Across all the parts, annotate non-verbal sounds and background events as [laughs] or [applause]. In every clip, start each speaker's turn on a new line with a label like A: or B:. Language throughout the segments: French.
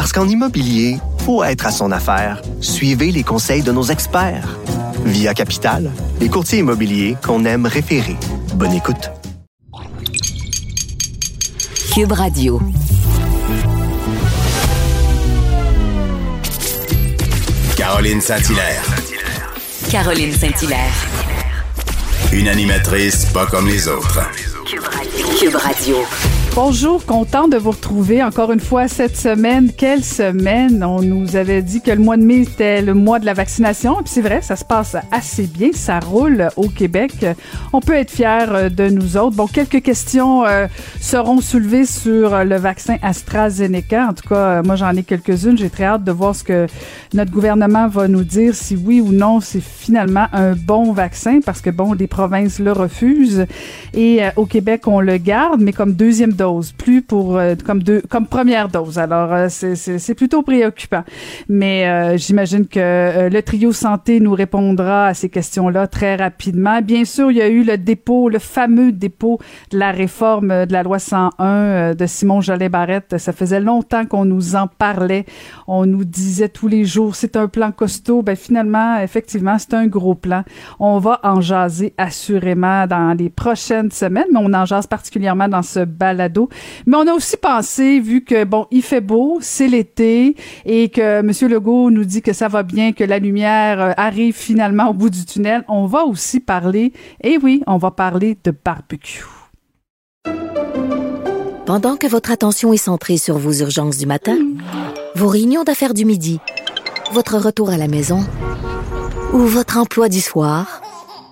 A: Parce qu'en immobilier, faut être à son affaire. Suivez les conseils de nos experts. Via Capital, les courtiers immobiliers qu'on aime référer. Bonne écoute.
B: Cube Radio.
C: Caroline Saint-Hilaire.
B: Caroline Saint-Hilaire.
C: Une animatrice pas comme les autres.
B: Cube Radio.
D: Bonjour, content de vous retrouver encore une fois cette semaine. Quelle semaine! On nous avait dit que le mois de mai était le mois de la vaccination. Puis c'est vrai, ça se passe assez bien. Ça roule au Québec. On peut être fiers de nous autres. Bon, quelques questions euh, seront soulevées sur le vaccin AstraZeneca. En tout cas, moi, j'en ai quelques-unes. J'ai très hâte de voir ce que notre gouvernement va nous dire, si oui ou non c'est finalement un bon vaccin, parce que, bon, les provinces le refusent. Et euh, au Québec, on le garde, mais comme deuxième dose, plus pour euh, comme deux comme première dose. Alors euh, c'est plutôt préoccupant. Mais euh, j'imagine que le trio santé nous répondra à ces questions-là très rapidement. Bien sûr, il y a eu le dépôt, le fameux dépôt de la réforme de la loi 101 de Simon Jolin Barrette. Ça faisait longtemps qu'on nous en parlait. On nous disait tous les jours c'est un plan costaud. Ben finalement, effectivement, c'est un gros plan. On va en jaser assurément dans les prochaines semaines, mais on en jase particulièrement dans ce balade mais on a aussi pensé, vu que, bon, il fait beau, c'est l'été, et que M. Legault nous dit que ça va bien, que la lumière euh, arrive finalement au bout du tunnel, on va aussi parler, et oui, on va parler de barbecue.
B: Pendant que votre attention est centrée sur vos urgences du matin, vos réunions d'affaires du midi, votre retour à la maison ou votre emploi du soir,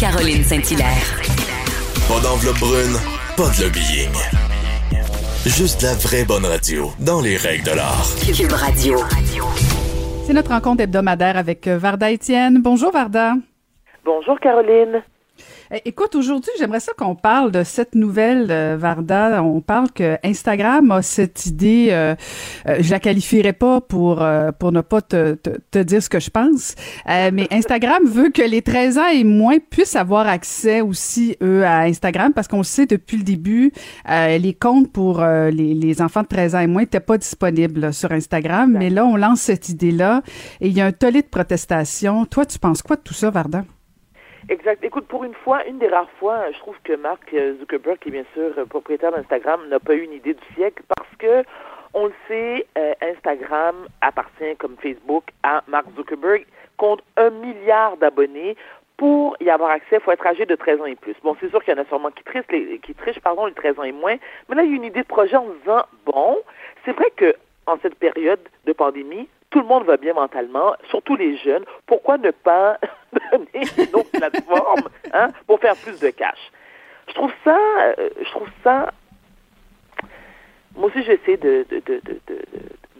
B: Caroline Saint-Hilaire.
C: Pas d'enveloppe brune, pas de lobbying. Juste la vraie bonne radio, dans les règles de l'art.
B: Cube Radio.
D: C'est notre rencontre hebdomadaire avec euh, Varda Étienne. Bonjour Varda.
E: Bonjour Caroline.
D: Eh, écoute, aujourd'hui, j'aimerais ça qu'on parle de cette nouvelle, euh, Varda. On parle que Instagram a cette idée, euh, euh je la qualifierais pas pour euh, pour ne pas te, te, te, dire ce que je pense, mais Instagram veut que les 13 ans et moins puissent avoir accès aussi, eux, à Instagram, parce qu'on sait depuis le début, les comptes pour les, les, enfants de 13 ans et moins n'étaient pas disponibles sur Instagram, mais là, on lance cette idée-là et il y a un tollé de protestation. Toi, tu penses quoi de tout ça, Varda?
E: Exact. Écoute, pour une fois, une des rares fois, je trouve que Mark Zuckerberg, qui est bien sûr propriétaire d'Instagram, n'a pas eu une idée du siècle parce que, on le sait, euh, Instagram appartient, comme Facebook, à Mark Zuckerberg, compte un milliard d'abonnés. Pour y avoir accès, il faut être âgé de 13 ans et plus. Bon, c'est sûr qu'il y en a sûrement qui trichent, les, qui trichent, pardon, les 13 ans et moins. Mais là, il y a une idée de projet en disant, bon, c'est vrai que en cette période de pandémie, tout le monde va bien mentalement, surtout les jeunes. Pourquoi ne pas [laughs] donner une autre plateforme hein, pour faire plus de cash? Je trouve ça, euh, je trouve ça. Moi aussi, j'essaie de, de, de, de,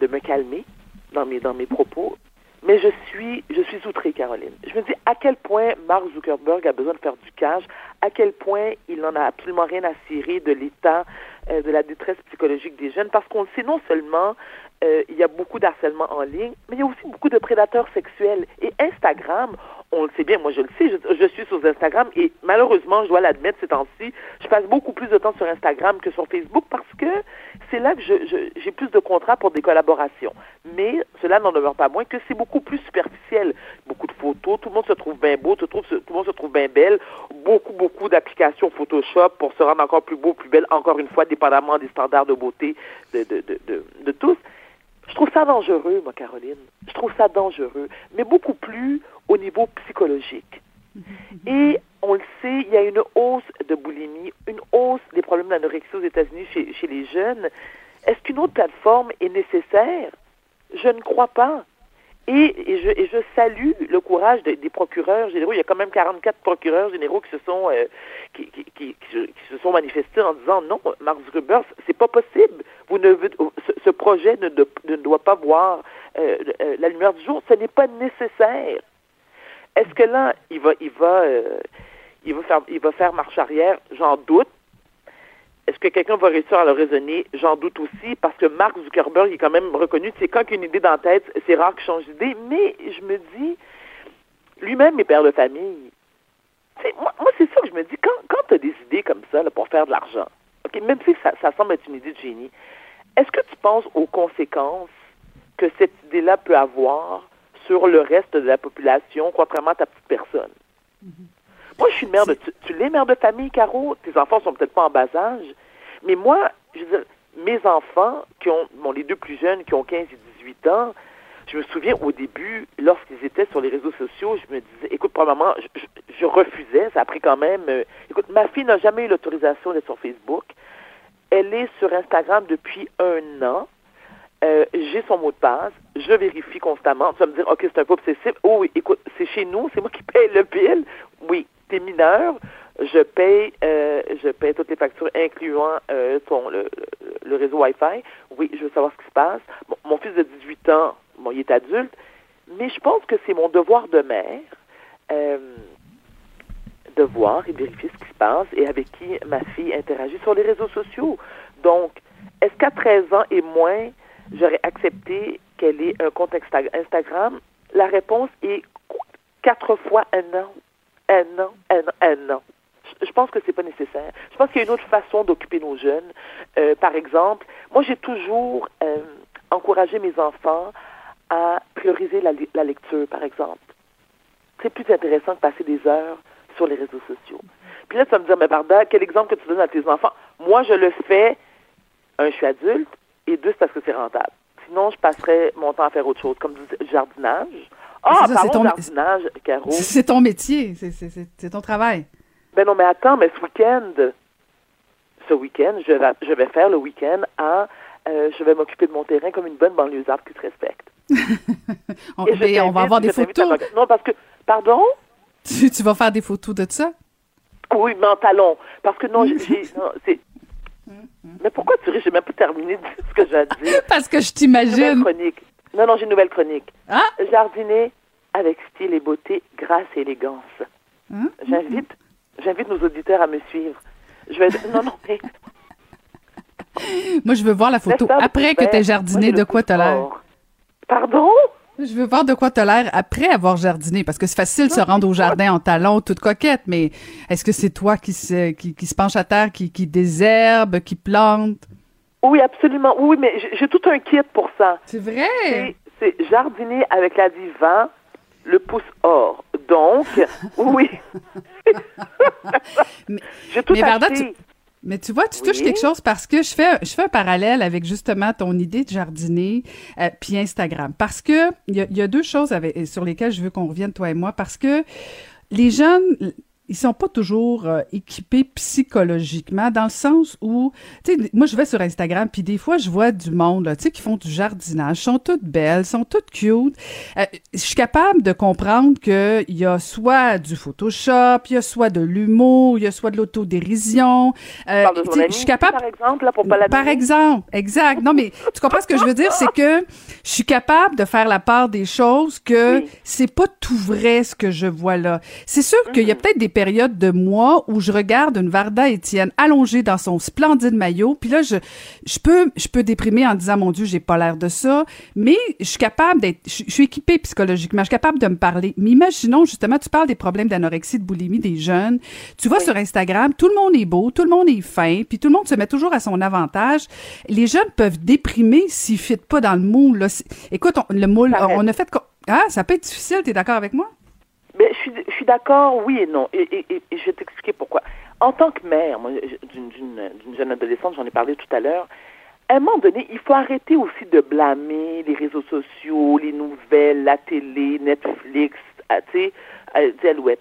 E: de me calmer dans mes, dans mes propos, mais je suis, je suis outrée, Caroline. Je me dis à quel point Mark Zuckerberg a besoin de faire du cash, à quel point il n'en a absolument rien à cirer de l'état euh, de la détresse psychologique des jeunes, parce qu'on le sait non seulement euh, il y a beaucoup d'harcèlement en ligne, mais il y a aussi beaucoup de prédateurs sexuels. Et Instagram, on le sait bien, moi je le sais, je, je suis sur Instagram et malheureusement, je dois l'admettre ces temps-ci, je passe beaucoup plus de temps sur Instagram que sur Facebook parce que c'est là que j'ai plus de contrats pour des collaborations. Mais cela n'en demeure pas moins que c'est beaucoup plus superficiel. Beaucoup de photos, tout le monde se trouve bien beau, tout, tout le monde se trouve bien belle. Beaucoup, beaucoup d'applications Photoshop pour se rendre encore plus beau, plus belle, encore une fois, dépendamment des standards de beauté de, de, de, de tous. Je trouve ça dangereux, moi, Caroline. Je trouve ça dangereux, mais beaucoup plus au niveau psychologique. Et on le sait, il y a une hausse de boulimie, une hausse des problèmes d'anorexie aux États-Unis chez, chez les jeunes. Est-ce qu'une autre plateforme est nécessaire? Je ne crois pas. Et, je, et je, salue le courage des procureurs généraux. Il y a quand même 44 procureurs généraux qui se sont euh, qui, qui, qui, se sont manifestés en disant non, Mark Zuckerberg, c'est pas possible. Vous ne ce, ce projet ne, ne, doit pas voir euh, euh, la lumière du jour. Ce n'est pas nécessaire. Est-ce que là, il va, il va, il va faire, il va faire marche arrière? J'en doute. Est-ce que quelqu'un va réussir à le raisonner? J'en doute aussi, parce que Mark Zuckerberg est quand même reconnu. C'est quand il a une idée dans la tête, c'est rare qu'il change d'idée. Mais je me dis, lui-même est père de famille. moi, c'est ça que je me dis. Quand, quand tu as des idées comme ça pour faire de l'argent, même si ça, ça semble être une idée de génie, est-ce que tu penses aux conséquences que cette idée-là peut avoir sur le reste de la population, contrairement à ta petite personne? Mm-hmm. Moi, je suis mère de. Tu, tu l'es mère de famille, Caro? Tes enfants sont peut-être pas en bas âge. Mais moi, je veux dire, mes enfants, qui ont, bon, les deux plus jeunes, qui ont 15 et 18 ans, je me souviens au début, lorsqu'ils étaient sur les réseaux sociaux, je me disais, écoute, probablement, je, je, refusais. Ça a pris quand même. Euh, écoute, ma fille n'a jamais eu l'autorisation d'être sur Facebook. Elle est sur Instagram depuis un an. Euh, j'ai son mot de passe, je vérifie constamment. Tu vas me dire, OK, c'est un peu obsessif. Oh oui, écoute, c'est chez nous, c'est moi qui paye le bill. Oui, t'es mineur, je paye, euh, je paye toutes les factures, incluant euh, ton, le, réseau Wi-Fi. Oui, je veux savoir ce qui se passe. mon fils de 18 ans, bon, il est adulte, mais je pense que c'est mon devoir de mère de voir et vérifier ce qui se passe et avec qui ma fille interagit sur les réseaux sociaux. Donc, est-ce qu'à 13 ans et moins, j'aurais accepté qu'elle ait un compte Instagram? La réponse est quatre fois un an. Un an, un an, un an. Je pense que c'est pas nécessaire. Je pense qu'il y a une autre façon d'occuper nos jeunes. Euh, par exemple, moi j'ai toujours euh, encouragé mes enfants à prioriser la, la lecture, par exemple. C'est plus intéressant que passer des heures sur les réseaux sociaux. Puis là, tu vas me dire, mais Barda, quel exemple que tu donnes à tes enfants? Moi, je le fais, un, je suis adulte, et deux, c'est parce que c'est rentable. Sinon, je passerais mon temps à faire autre chose, comme du jardinage. Ah, parlons ton... jardinage, Caro.
D: C'est ton métier, c'est ton travail.
E: Ben non, mais attends, mais ce week-end, ce week-end, je vais, je vais faire le week-end à... Euh, je vais m'occuper de mon terrain comme une bonne banlieusarde qui se respecte. [laughs]
D: on, et on va avoir des photos.
E: Non, parce que... Pardon?
D: Tu, tu vas faire des photos de ça?
E: Oui, mais en talon. Parce que non, j'ai... c'est [laughs] mais pourquoi tu ris? J'ai même pas terminé de ce que j'ai à dire.
D: Parce que je t'imagine.
E: chronique. Non, non, j'ai une nouvelle chronique.
D: Ah?
E: Jardiner avec style et beauté, grâce et élégance. Hein? J'invite, j'invite nos auditeurs à me suivre. Je vais. Non, non, mais.
D: Moi, je veux voir la photo après que tu aies jardiné. de quoi tu as l'air?
E: Pardon?
D: Je veux voir de quoi tu as l'air après avoir jardiné, parce que c'est facile de se rendre au jardin en talons, toute coquette, mais est-ce que c'est toi qui se, qui, se penche à terre, qui, qui désherbe, qui plante?
E: Oui, absolument. Oui, mais j'ai tout un kit pour ça.
D: C'est vrai?
E: C'est jardiner avec la divan, le pouce or. Donc, [laughs] oui. j'ai tout acheté.
D: Mais tu vois, tu touches quelque chose parce que je fais, je fais un parallèle avec justement ton idée de jardiner euh, puis Instagram. Parce que il y a, y a, deux choses avec, sur lesquelles je veux qu'on revienne, toi et moi, parce que les jeunes, ils sont pas toujours euh, équipés psychologiquement dans le sens où tu sais moi je vais sur Instagram puis des fois je vois du monde tu sais qui font du jardinage sont toutes belles sont toutes cute. Euh, je suis capable de comprendre que il y a soit du Photoshop il y a soit de l'humour il y a soit de l'autodérision
E: euh, je suis capable par exemple là pour pas la
D: par exemple exact. Non mais tu comprends ce que je veux dire? C'est que je suis capable de faire la part des choses que c'est pas tout vrai ce que je vois là. C'est sûr qu'il y a peut-être des périodes de mois où je regarde une Varda Étienne allongée dans son splendide maillot, puis là je je peux je peux déprimer en disant mon Dieu j'ai pas l'air de ça, mais je suis capable d'être je je suis équipée psychologiquement, je suis capable de me parler. Mais imaginons justement tu parles des problèmes d'anorexie, de boulimie des jeunes. Tu vois sur Instagram, tout le monde est beau, tout le monde est fin, puis tout le monde se met toujours à son avantage. Les jeunes peuvent déprimer s'ils ne fitent pas dans le moule. Là. Écoute, on, le moule,
E: Arrête.
D: on a fait ah ça peut être difficile. T'es d'accord avec moi?
E: Mais je suis, je suis d'accord, oui et non. Et, et- et- et je vais t'expliquer pourquoi. En tant que mère, d'une jeune adolescente, j'en ai parlé tout à l'heure, à un moment donné, il faut arrêter aussi de blâmer les réseaux sociaux, les nouvelles, la télé, Netflix, ah, tu sais, euh, Alouette.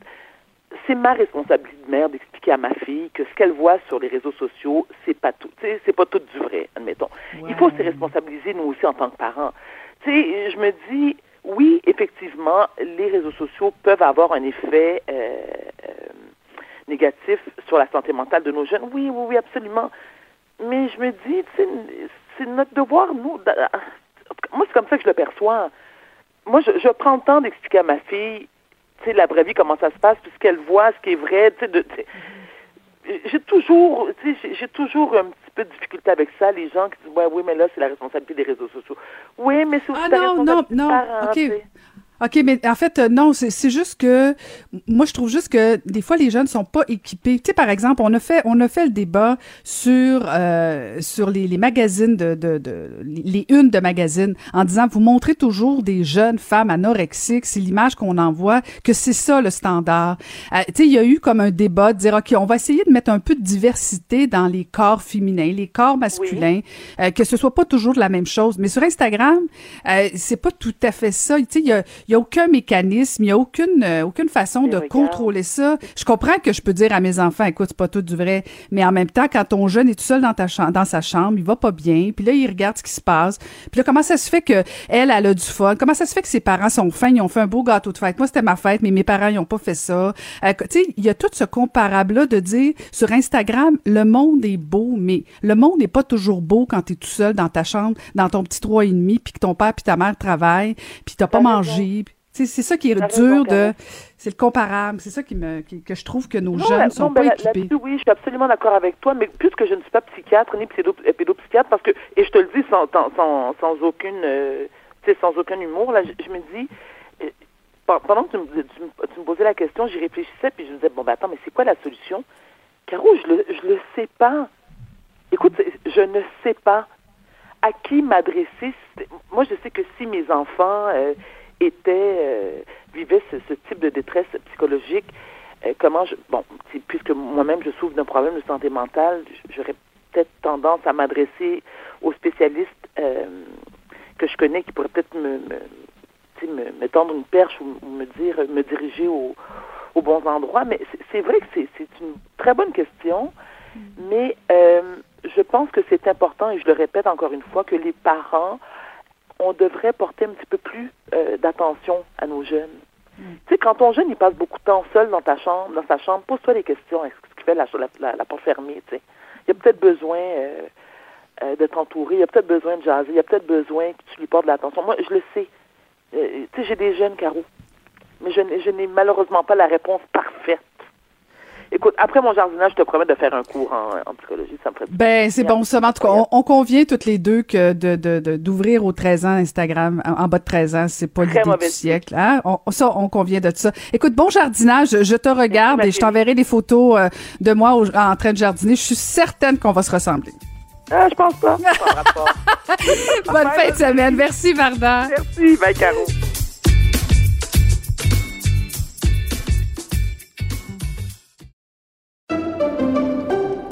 E: C'est ma responsabilité de mère d'expliquer à ma fille que ce qu'elle voit sur les réseaux sociaux, c'est pas tout, tu sais, c'est pas tout du vrai, admettons. Il faut se responsabiliser nous aussi en tant que parents. Tu sais, je me dis, oui, effectivement, les réseaux sociaux peuvent avoir un effet euh, euh, négatif sur la santé mentale de nos jeunes. Oui, oui, oui, absolument. Mais je me dis, c'est notre devoir, nous. Moi, c'est comme ça que je le perçois. Moi, je, prends le temps d'expliquer à ma fille, tu sais, la vraie vie, comment ça se passe, puis ce qu'elle voit, ce qui est vrai, tu sais, j'ai toujours, j'ai- j'ai toujours un petit peu de difficulté avec ça, les gens qui disent, ouais, oui, mais là, c'est la responsabilité des réseaux sociaux. Oui, mais c'est aussi
D: Ah
E: la
D: non, non,
E: responsabilité des
D: non.
E: parents,
D: OK. OK, mais en fait, euh, non, c'est juste que moi, je trouve juste que des fois, les jeunes sont pas équipés. Tu sais, par exemple, on a fait, on a fait le débat sur euh, sur les, les magazines de, de, de les unes de magazines en disant vous montrez toujours des jeunes femmes anorexiques, c'est l'image qu'on envoie, que c'est ça le standard. Euh, tu sais, il y a eu comme un débat de dire OK, on va essayer de mettre un peu de diversité dans les corps féminins, les corps masculins, euh, que ce soit pas toujours la même chose. Mais sur Instagram, euh, c'est pas tout à fait ça. Tu sais, il y a, il y a aucun mécanisme, il y a aucune euh, aucune façon de contrôler ça. Je comprends que je peux dire à mes enfants, écoute, c'est pas tout du vrai, mais en même temps, quand ton jeune est tout seul dans ta chambre, dans sa chambre, il va pas bien, puis là il regarde ce qui se passe, puis là comment ça se fait que elle, elle a du fun, comment ça se fait que ses parents sont fins, ils ont fait un beau gâteau de fête? Moi c'était ma fête, mais mes parents ils ont pas fait ça. Euh, tu sais, il y a tout ce comparable là de dire sur Instagram, le monde est beau, mais le monde n'est pas toujours beau quand tu es tout seul dans ta chambre, dans ton petit trois et demi, puis que ton père puis ta mère travaillent, puis t'as pas mangé. C'est ça qui est dur de, c'est le comparable, c'est ça qui me, qui- que je trouve que nos
E: Non,
D: jeunes sont
E: non,
D: pas équipés.
E: oui, je suis absolument d'accord avec toi, mais puisque je ne suis pas psychiatre ni pédo- euh, pédopsychiatre, parce que, et je te le dis sans, sans, sans, aucune, euh, sans aucun humour, là, je, je me dis, euh, pe- pendant que tu me, tu, me, tu me posais la question, j'y réfléchissais, puis je me disais, bon, ben attends, mais c'est quoi la solution? Caro, je le, je le sais pas. Écoute, je ne sais pas à qui m'adresser. Moi, je sais que si mes enfants euh, étaient, euh, vivaient ce, ce type de détresse psychologique, euh, comment je, bon, puisque moi-même je souffre d'un problème de santé mentale, j'aurais peut-être tendance à m'adresser aux spécialistes euh, que je connais qui pourraient peut-être me, me, tendre une perche ou, ou me dire, me diriger au, aux bons endroits. Mais c'est- vrai que c'est c'est une très bonne question, mais euh, je pense que c'est important, et je le répète encore une fois, que les parents, on devrait porter un petit peu plus euh, d'attention à nos jeunes. Tu sais, quand ton jeune, il passe beaucoup de temps seul dans ta chambre, dans sa chambre, pose-toi des questions. Est-ce qu'il fait la, la, porte fermée, tu sais? Il y a peut-être besoin euh, euh, d'être entouré, il y a peut-être besoin de jaser, il y a peut-être besoin que tu lui portes de l'attention. Moi, je le sais. Euh, tu sais, j'ai des jeunes carreaux, mais je n'ai malheureusement pas la réponse parfaite. Écoute, après mon jardinage, je te promets de faire un cours en, en psychologie, ça me ferait
D: Ben, c'est bon, ça. Mais En tout cas, on, on convient toutes les deux que de, de, de- d'ouvrir aux 13 ans Instagram, en, en bas de 13 ans, c'est pas l'idée du siècle. Hein? On, ça, on convient de ça. Écoute, bon jardinage. Je te regarde et je t'enverrai des photos euh, de moi au- en train de jardiner. Je suis certaine qu'on va se ressembler.
E: Ah, je pense pas. [laughs]
D: Bonne fin de semaine. Merci, Varda.
E: Merci, bye, Caro.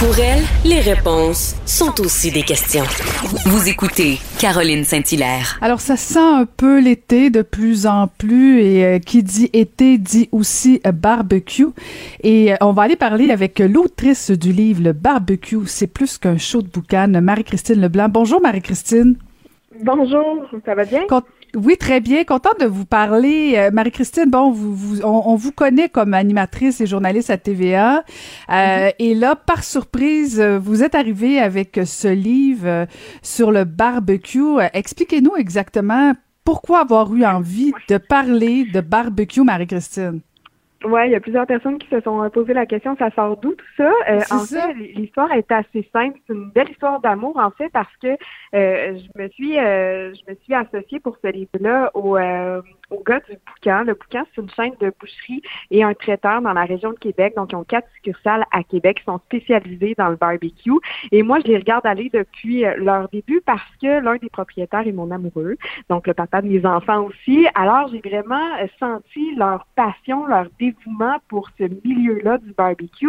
F: Pour elle, les réponses sont aussi des questions. Vous écoutez Caroline Saint-Hilaire.
D: Alors, ça sent un peu l'été de plus en plus et euh, qui dit été dit aussi euh, barbecue. Et euh, on va aller parler avec l'autrice du livre Le barbecue, c'est plus qu'un show de boucan, Marie-Christine Leblanc. Bonjour Marie-Christine.
G: Bonjour, ça va bien?
D: Oui, très bien. Contente de vous parler. Euh, Marie-Christine, bon, vous, vous, on, vous connaît comme animatrice et journaliste à TVA. Euh, mm-hmm. Et là, par surprise, euh, vous êtes arrivée avec ce livre sur le barbecue. Expliquez-nous exactement pourquoi avoir eu envie de parler de barbecue, Marie-Christine.
G: Oui, il y a plusieurs personnes qui se sont posé la question, ça sort d'où tout ça? en fait, l'histoire est assez simple. C'est une belle histoire d'amour, en fait, parce que je me suis je me suis associée pour ce livre-là au au gars du Boucan. Le Boucan, c'est une chaîne de boucherie et un traiteur dans la région de Québec. Donc, ils ont quatre succursales à Québec qui sont spécialisées dans le barbecue. Et moi, je les regarde aller depuis euh, leur début parce que l'un des propriétaires est mon amoureux, donc le papa de mes enfants aussi. Alors, j'ai vraiment euh, senti leur passion, leur dévouement pour ce milieu-là du barbecue.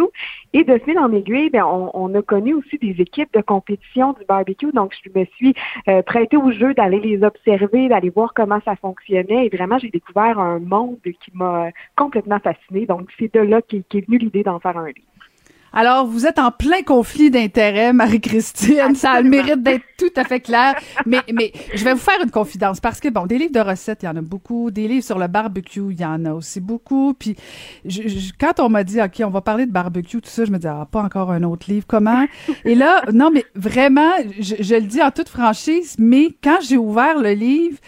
G: Et de fil en aiguille, bien, on, a connu aussi des équipes de compétition du barbecue. Donc, je me suis euh, prêtée au jeu d'aller les observer, d'aller voir comment ça fonctionnait et vraiment j'ai découvert un monde qui m'a complètement fasciné. Donc, c'est de là qu'est est venue l'idée d'en faire un livre.
D: Alors, vous êtes en plein conflit d'intérêts, [laughs] Marie-Christine. Ça a le mérite d'être tout à fait clair. Mais, mais je vais vous faire une confidence parce que, bon, des livres de recettes, il y en a beaucoup. Des livres sur le barbecue, il y en a aussi beaucoup. Puis, je, quand on m'a dit, OK, on va parler de barbecue, tout ça, je me dis, ah, pas encore un autre livre. Comment? Et là, non, mais vraiment, je, je le dis en toute franchise, mais quand j'ai ouvert le livre,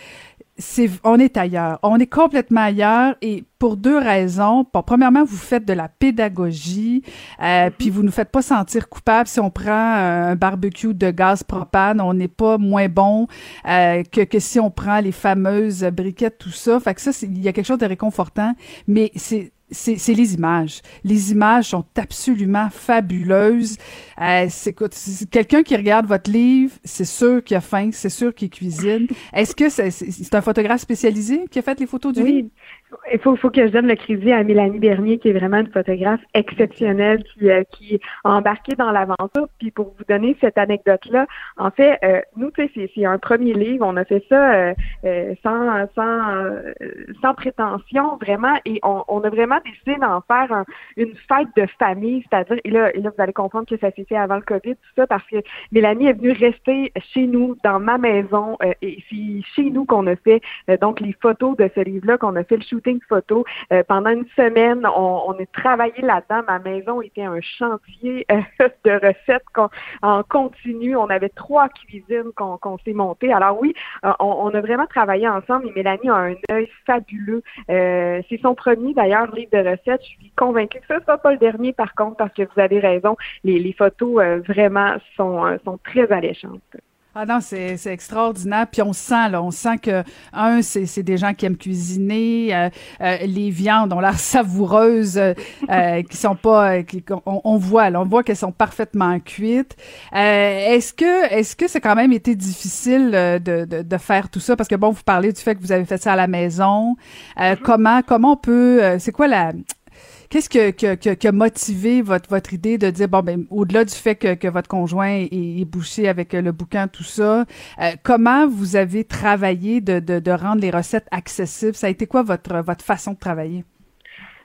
D: c'est on est ailleurs, on est complètement ailleurs et pour deux raisons. Bon, premièrement, vous faites de la pédagogie, euh, puis vous nous faites pas sentir coupable si on prend un barbecue de gaz propane, on n'est pas moins bon euh, que, que si on prend les fameuses briquettes, tout ça. Fait que ça, il y a quelque chose de réconfortant, mais c'est c'est les images. Les images sont absolument fabuleuses. Euh, c'est quelqu'un qui regarde votre livre, c'est sûr qu'il a faim, c'est sûr qu'il cuisine. Est-ce que c'est un photographe spécialisé qui a fait les photos du livre?
G: Il faut, faut que je donne le crédit à Mélanie Bernier, qui est vraiment une photographe exceptionnelle, qui, euh, qui a embarqué dans l'aventure. Puis pour vous donner cette anecdote-là, en fait, euh, nous, c'est un premier livre. On a fait ça euh, euh sans, sans, sans prétention, vraiment, et on, on a vraiment décidé d'en faire une fête de famille, c'est-à-dire, et là, et là, vous allez comprendre que ça s'est fait avant le COVID, tout ça, parce que Mélanie est venue rester chez nous, dans ma maison, et c'est chez nous qu'on a fait donc les photos de ce livre-là, qu'on a fait le Euh, pendant une semaine, on, a travaillé là-dedans. Ma maison était un chantier euh, [laughs] de recettes en continu. On avait trois cuisines qu'on s'est montées. Alors oui, euh, on, a vraiment travaillé ensemble et Mélanie a un œil fabuleux. C'est son premier d'ailleurs livre de recettes. Je suis convaincue que ce ne sera pas le dernier par contre parce que vous avez raison. Les, les photos vraiment sont, sont très alléchantes.
D: Ah non, c'est, c'est extraordinaire. Puis on sent, là, on sent que, un, c'est, c'est des gens qui aiment cuisiner. Euh, euh, les viandes ont l'air [laughs] savoureuses, euh, qui sont pas... Qui, on, voit, là, on voit qu'elles sont parfaitement cuites. est-ce que est-ce que c'est quand même été difficile de, de, de, faire tout ça? Parce que, bon, vous parlez du fait que vous avez fait ça à la maison. Mm-hmm. Comment comment on peut... c'est quoi la Qu'est-ce qui a motivé votre, votre idée de dire, bon, ben, au-delà du fait que, que votre conjoint est, bouché avec le bouquin, tout ça, euh, comment vous avez travaillé de, de, de rendre les recettes accessibles? Ça a été quoi votre, votre façon de travailler?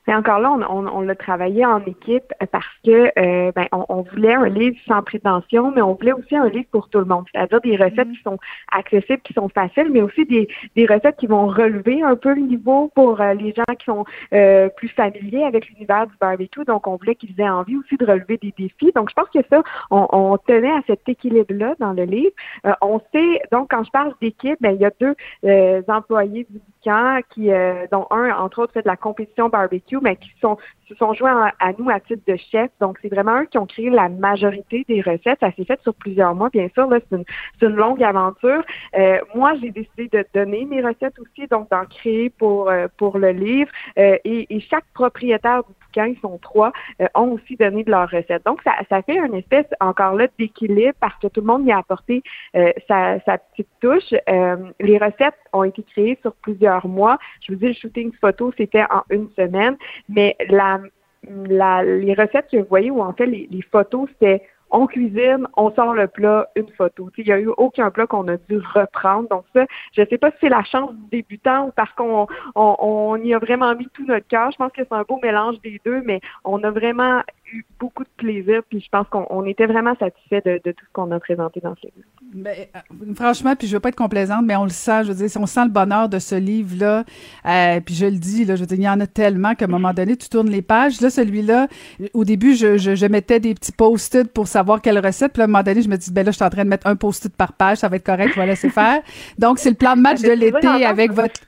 G: Mais encore là, on, on, l'a travaillé en équipe parce que euh, ben, on, voulait un livre sans prétention, mais on voulait aussi un livre pour tout le monde, c'est-à-dire des recettes mm-hmm. qui sont accessibles, qui sont faciles, mais aussi des, des recettes qui vont relever un peu le niveau pour euh, les gens qui sont euh, plus familiers avec l'univers du barbecue. Donc, on voulait qu'ils aient envie aussi de relever des défis. Donc, je pense que ça, on, on tenait à cet équilibre-là dans le livre. on sait, donc, quand je parle d'équipe, ben, il y a deux employés du qui, euh, dont un, entre autres, fait de la compétition barbecue, mais qui sont, se sont joints à, nous à titre de chef. Donc, c'est vraiment eux qui ont créé la majorité des recettes. Ça s'est fait sur plusieurs mois, bien sûr. Là, c'est une, une, longue aventure. Euh, moi, j'ai décidé de donner mes recettes aussi, donc d'en créer pour, euh, pour le livre. et, et chaque propriétaire du quand ils sont trois, euh, ont aussi donné de leurs recettes. Donc, ça, ça fait une espèce, encore là, d'équilibre parce que tout le monde y a apporté euh, sa, sa, petite touche. Euh, les recettes ont été créées sur plusieurs mois. Je vous dis, le shooting photo, c'était en une semaine, mais la la, les recettes que vous voyez, ou en fait les, photos, c'était on cuisine, on sort le plat, une photo. Il n'y a eu aucun plat qu'on a dû reprendre. Donc ça, je ne sais pas si c'est la chance du débutant ou parce qu'on on, on y a vraiment mis tout notre cœur. Je pense que c'est un beau mélange des deux, mais on a vraiment eu beaucoup de plaisir, puis je pense qu'on on était vraiment satisfait de, de tout ce qu'on a présenté dans ce livre.
D: Ben, euh, franchement, puis je veux pas être complaisante, mais on le sent, je veux dire, on sent le bonheur de ce livre-là, euh, puis je le dis, là, je veux dire, il y en a tellement qu'à un moment donné, tu tournes les pages. Là, celui-là, au début, je, je, je mettais des petits post-it pour savoir quelle recette, puis à un moment donné, je me dis, ben là, je suis en train de mettre un post-it par page, ça va être correct, je vais laisser faire. Donc, c'est le plan de match [laughs] de l'été avec votre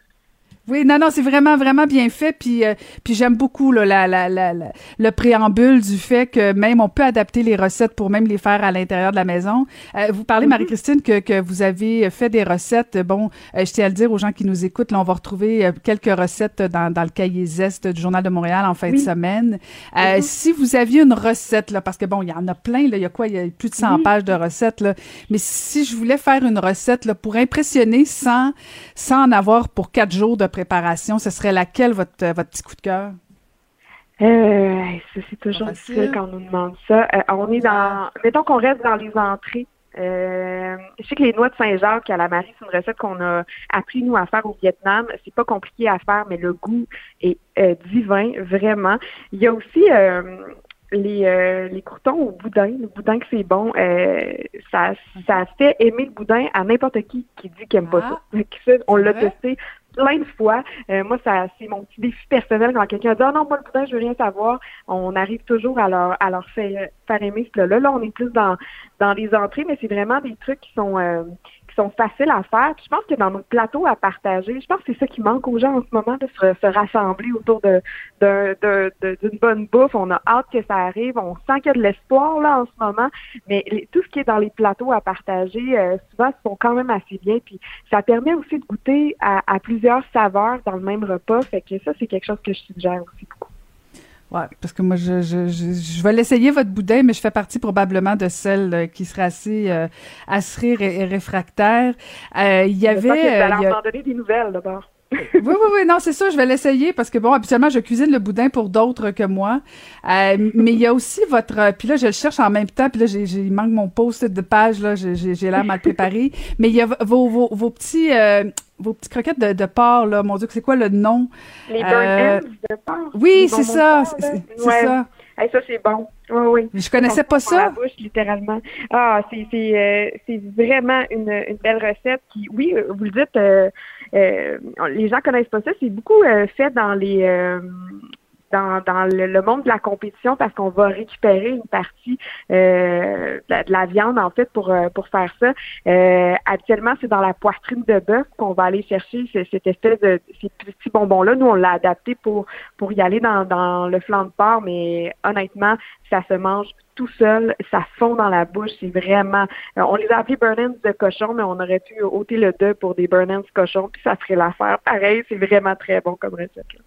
D: oui, non, non, c'est vraiment, vraiment bien fait. Puis, euh, puis j'aime beaucoup là, la, la, la, le préambule du fait que même on peut adapter les recettes pour même les faire à l'intérieur de la maison. Euh, vous parlez,
G: Mhm.
D: Marie-Christine, que, que vous avez fait des recettes. Bon, euh, je tiens à le dire aux gens qui nous écoutent, là, on va retrouver euh, quelques recettes dans, dans le cahier Zest du Journal de Montréal en fin de semaine. Euh,
G: Mhm.
D: Si vous aviez une recette, là, parce que bon, il y en a plein, là, il y a quoi? Il y a plus de 100
G: Oui.
D: pages de recettes, là. Mais si je voulais faire une recette là, pour impressionner sans, sans en avoir pour quatre jours de préparation, ce serait laquelle votre, euh, votre petit coup de cœur?
G: Euh, ça, c'est toujours difficile
D: facile.
G: quand on nous demande ça. Euh, on est dans, mettons qu'on reste dans les entrées. Euh, je sais que les noix de Saint-Jacques à la Marie, c'est une recette qu'on a appris nous à faire au Vietnam. C'est pas compliqué à faire, mais le goût est divin, vraiment. Il y a aussi les, euh, les croutons au boudin. Le boudin que c'est bon, euh, ça, ça fait aimer le boudin à n'importe qui qui dit qu'il aime pas
D: Ah,
G: ça. [laughs] Ça, On l'a testé plein de fois. Euh, moi, ça c'est mon petit défi personnel quand quelqu'un dit Ah non, moi le boudin, je veux rien savoir. On arrive toujours à leur à leur faire, faire aimer ce plat-là. Là, on est plus dans dans les entrées, mais c'est vraiment des trucs qui sont euh, qui sont faciles à faire. Puis je pense que dans notre plateau à partager, je pense que c'est ça qui manque aux gens en ce moment, de se, se rassembler autour de d'un- de- de- d'une bonne bouffe. On a hâte que ça arrive. On sent qu'il y a de l'espoir là en ce moment. Mais tout ce qui est dans les plateaux à partager, euh, souvent, se font quand même assez bien. Puis ça permet aussi de goûter à, plusieurs saveurs dans le même repas. Fait que ça, c'est quelque chose que je suggère aussi.
D: Ouais, parce que moi, je, je, je, je vais l'essayer, votre boudin, mais je fais partie probablement de celle euh, qui serait assez euh, acérée et, et réfractaire. Euh, Il y avait...
G: Que vous
D: euh, a-
G: donner des nouvelles d'abord. [laughs]
D: oui, oui, oui, non, c'est ça, je vais l'essayer parce que bon, habituellement, je cuisine le boudin pour d'autres que moi. Euh, mais il y a aussi votre, euh, puis là, je le cherche en même temps, puis là, j'ai, j'ai- il manque mon post de page, là, j'ai, j'ai j'ai l'air mal [laughs] préparé. mais il y a vos, vos, vos petits, euh, vos petits croquettes de, de porc, là, mon Dieu, c'est quoi le nom?
G: Les
D: Euh,
G: burn ends de porc.
D: Oui, c'est ça,
G: porc,
D: c'est,
G: Ouais.
D: ça.
G: Hey, ça, c'est bon. Oui, oui.
D: Je connaissais pas
G: dans la
D: ça.
G: bouche, littéralement. Ah, c'est c'est euh, c'est vraiment une, une belle recette qui, oui, euh, vous le dites, euh, euh, les gens connaissent pas ça. C'est beaucoup euh, fait dans les euh, dans, dans le, le monde de la compétition parce qu'on va récupérer une partie euh, de, la, de la viande en fait pour euh, pour faire ça. Euh, habituellement, c'est dans la poitrine de bœuf qu'on va aller chercher ce- cette espèce de ces petits bonbons là. Nous, on l'a adapté pour pour y aller dans, dans le flanc de porc, mais honnêtement, ça se mange tout seul, ça fond dans la bouche, c'est vraiment. euh, on les a appelés burn ends de cochon, mais on aurait pu ôter le de pour des burn ends cochon, puis ça ferait l'affaire. Pareil, c'est vraiment très bon comme recette. là.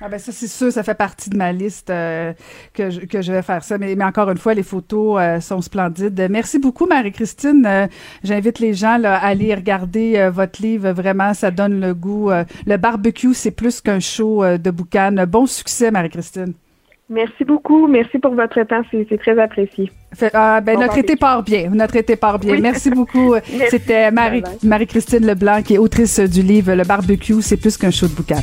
D: Ah ben ça c'est sûr, ça fait partie de ma liste euh, que, je, que je vais faire ça. Mais, mais encore une fois, les photos euh, sont splendides. Merci beaucoup, Marie-Christine. Euh, J'invite les gens là, à aller regarder votre livre. Vraiment, ça donne le goût. Le barbecue, c'est plus qu'un show de boucan. Bon succès, Marie-Christine.
G: Merci beaucoup, merci pour votre temps, c'est très apprécié.
D: Fait- ah, ben,
G: Bon
D: notre été part bien. Notre été part bien.
G: Oui.
D: Merci beaucoup. [laughs] C'était Marie-. Marie-Christine Leblanc, qui est autrice du livre Le barbecue, c'est plus qu'un show de boucan.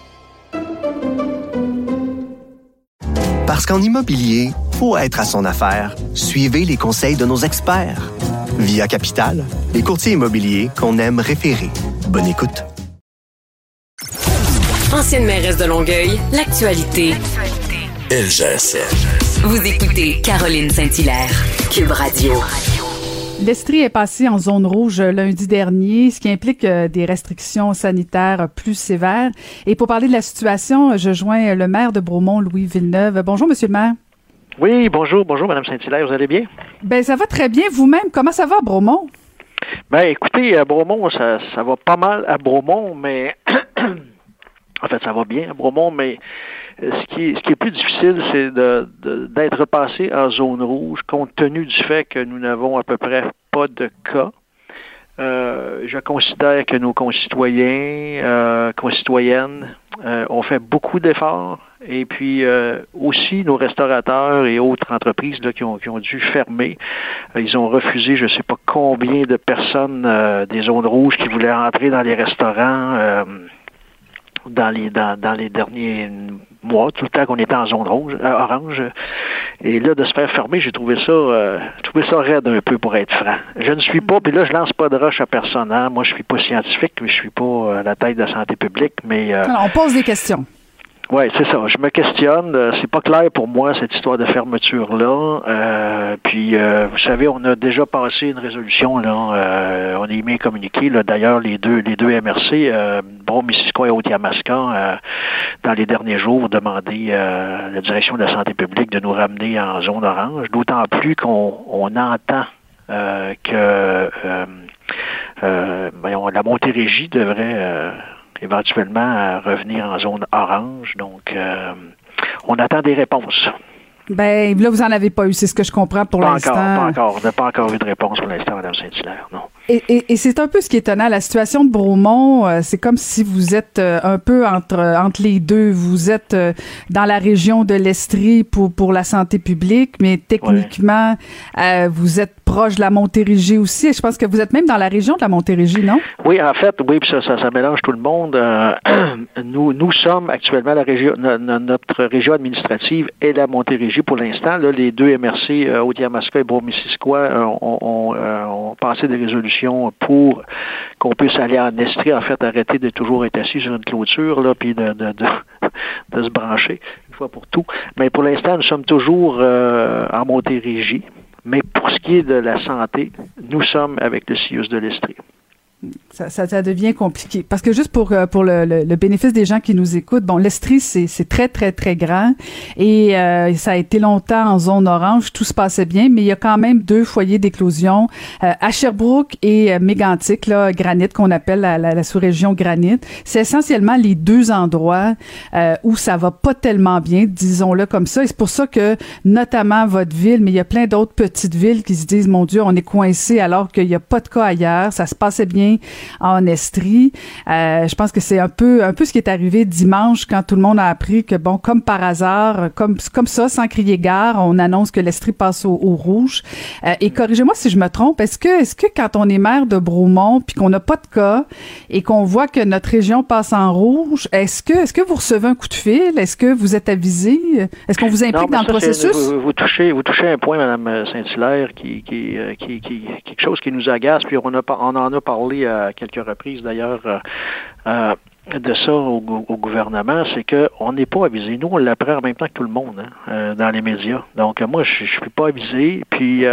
A: Parce qu'en immobilier, pour être à son affaire, suivez les conseils de nos experts. Via Capital, les courtiers immobiliers qu'on aime référer. Bonne écoute.
F: Ancienne mairesse de Longueuil, l'actualité.
C: Ça.
F: Vous écoutez Caroline Saint-Hilaire, Cube Radio.
D: L'Estrie est passé en zone rouge lundi dernier, ce qui implique euh, des restrictions sanitaires plus sévères. Et pour parler de la situation, je joins le maire de Bromont, Louis Villeneuve. Bonjour, monsieur le maire.
H: Oui, bonjour, bonjour, Madame Saint-Hilaire, vous allez bien?
D: Ben, ça va très bien. Vous-même, comment ça va à Bromont?
H: Ben, écoutez, à Bromont, ça, ça va pas mal à Bromont, mais [coughs] en fait, ça va bien à Bromont, mais ce qui ce qui est plus difficile, c'est de, d'être passé en zone rouge, compte tenu du fait que nous n'avons à peu près pas de cas. Euh, je considère que nos concitoyens, euh, concitoyennes, euh, ont fait beaucoup d'efforts. Et puis euh, aussi nos restaurateurs et autres entreprises là, qui, ont, qui ont dû fermer. Euh, ils ont refusé je ne sais pas combien de personnes des zones rouges qui voulaient entrer dans les restaurants dans les dans, dans les derniers mois, tout le temps qu'on était en zone rouge, euh, orange. Et là, de se faire fermer, j'ai trouvé ça euh, trouvé ça raide un peu pour être franc. Je ne suis pas, puis là, je lance pas de roche à personne. Hein. Moi, je suis pas scientifique, mais je suis pas à la tête de la santé publique, mais euh,
D: Alors, on pose des questions.
H: Oui, c'est ça. Je me questionne. Euh, c'est pas clair pour moi cette histoire de fermeture là. Euh, puis, euh, vous savez, on a déjà passé une résolution là. on a mis un communiqué. D'ailleurs, les deux, les deux MRC, bon, Missisquoi et Haute-Yamaska, dans les derniers jours, ont demandé à la direction de la santé publique de nous ramener en zone orange. D'autant plus qu'on on entend que ben, la Montérégie devrait éventuellement revenir en zone orange. Donc, euh, on attend des réponses.
D: Ben, là, vous n'en avez pas eu, c'est ce que je comprends pour l'instant.
H: Pas encore, on n'a pas encore eu de réponse pour l'instant, Mme Saint-Hilaire, non.
D: Et, c'est un peu ce qui est étonnant. La situation de Bromont, euh, c'est comme si vous êtes euh, un peu entre, entre les deux. Vous êtes euh, dans la région de l'Estrie pour, pour la santé publique, mais techniquement, vous êtes proche de la Montérégie aussi. Et je pense que vous êtes même dans la région de la Montérégie, non?
H: Oui, en fait, oui, puis ça, ça, mélange tout le monde. [clears throat] nous, nous sommes actuellement notre région administrative est la Montérégie pour l'instant. les deux MRC, euh, Haute-Yamaska et Beau-Missisquoi, ont, ont, ont, passé des résolutions pour qu'on puisse aller en Estrie, en fait, arrêter de toujours être assis sur une clôture, là, puis de, se brancher une fois pour tout. Mais pour l'instant, nous sommes toujours euh, en Montérégie. Mais pour ce qui est de la santé, nous sommes avec le CIUS de l'Estrie.
D: Ça, ça, ça, devient compliqué. Parce que juste pour, euh, pour le, le, bénéfice des gens qui nous écoutent, bon, l'Estrie, c'est, très, très, très grand. Et euh, ça a été longtemps en zone orange. Tout se passait bien, mais il y a quand même deux foyers d'éclosion euh, à Sherbrooke et Mégantic, là, Granit, qu'on appelle la, la, sous-région Granit. C'est essentiellement les deux endroits où ça va pas tellement bien, disons-le comme ça. Et c'est pour ça que, notamment votre ville, mais il y a plein d'autres petites villes qui se disent, mon Dieu, on est coincé alors qu'il n'y a pas de cas ailleurs. Ça se passait bien en Estrie. Euh, je pense que c'est un peu un peu ce qui est arrivé dimanche quand tout le monde a appris que bon comme par hasard comme comme ça sans crier gare on annonce que l'Estrie passe au, rouge. Euh, et corrigez-moi si je me trompe. Est-ce que est-ce que quand on est maire de Bromont puis qu'on n'a pas de cas et qu'on voit que notre région passe en rouge, est-ce que est-ce que vous recevez un coup de fil? Est-ce que vous êtes avisé? Est-ce qu'on vous implique dans le processus?
H: vous, touchez vous touchez un point, Madame Saint-Hilaire, qui qui, euh, qui, qui quelque chose qui nous agace. Puis on a on en a parlé à quelques reprises d'ailleurs euh, euh, de ça au, gouvernement, c'est qu'on n'est pas avisé. Nous, on l'apprend en même temps que tout le monde hein, euh, dans les médias. Donc, moi, je ne suis pas avisé. Puis,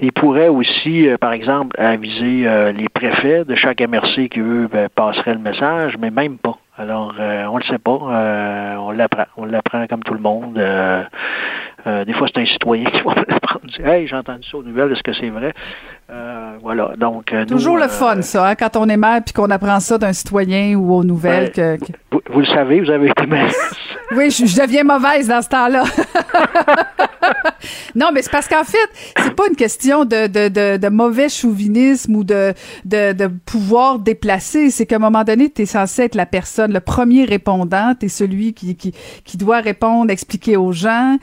H: il pourrait aussi, par exemple, aviser les préfets de chaque MRC qui, eux, ben, passeraient le message, mais même pas. Alors, on ne le sait pas. on l'apprend. On l'apprend comme tout le monde. des fois, c'est un citoyen [laughs] qui va l'apprendre. Hey, j'ai entendu ça aux nouvelles, est-ce que c'est vrai? Euh, voilà. Donc, euh,
D: Toujours le
H: euh,
D: fun, ça, hein, quand on est maire puis qu'on apprend ça d'un citoyen ou aux nouvelles. que,
H: Vous, le savez, vous avez été maire.
D: oui, je, deviens mauvaise dans ce temps-là. [laughs] [laughs] non, mais c'est parce qu'en fait, c'est pas une question de, de, de, de mauvais chauvinisme ou de, de, de pouvoir déplacer. C'est qu'à un moment donné, tu es censé être la personne, le premier répondant. Tu es celui qui, qui, qui doit répondre, expliquer aux gens.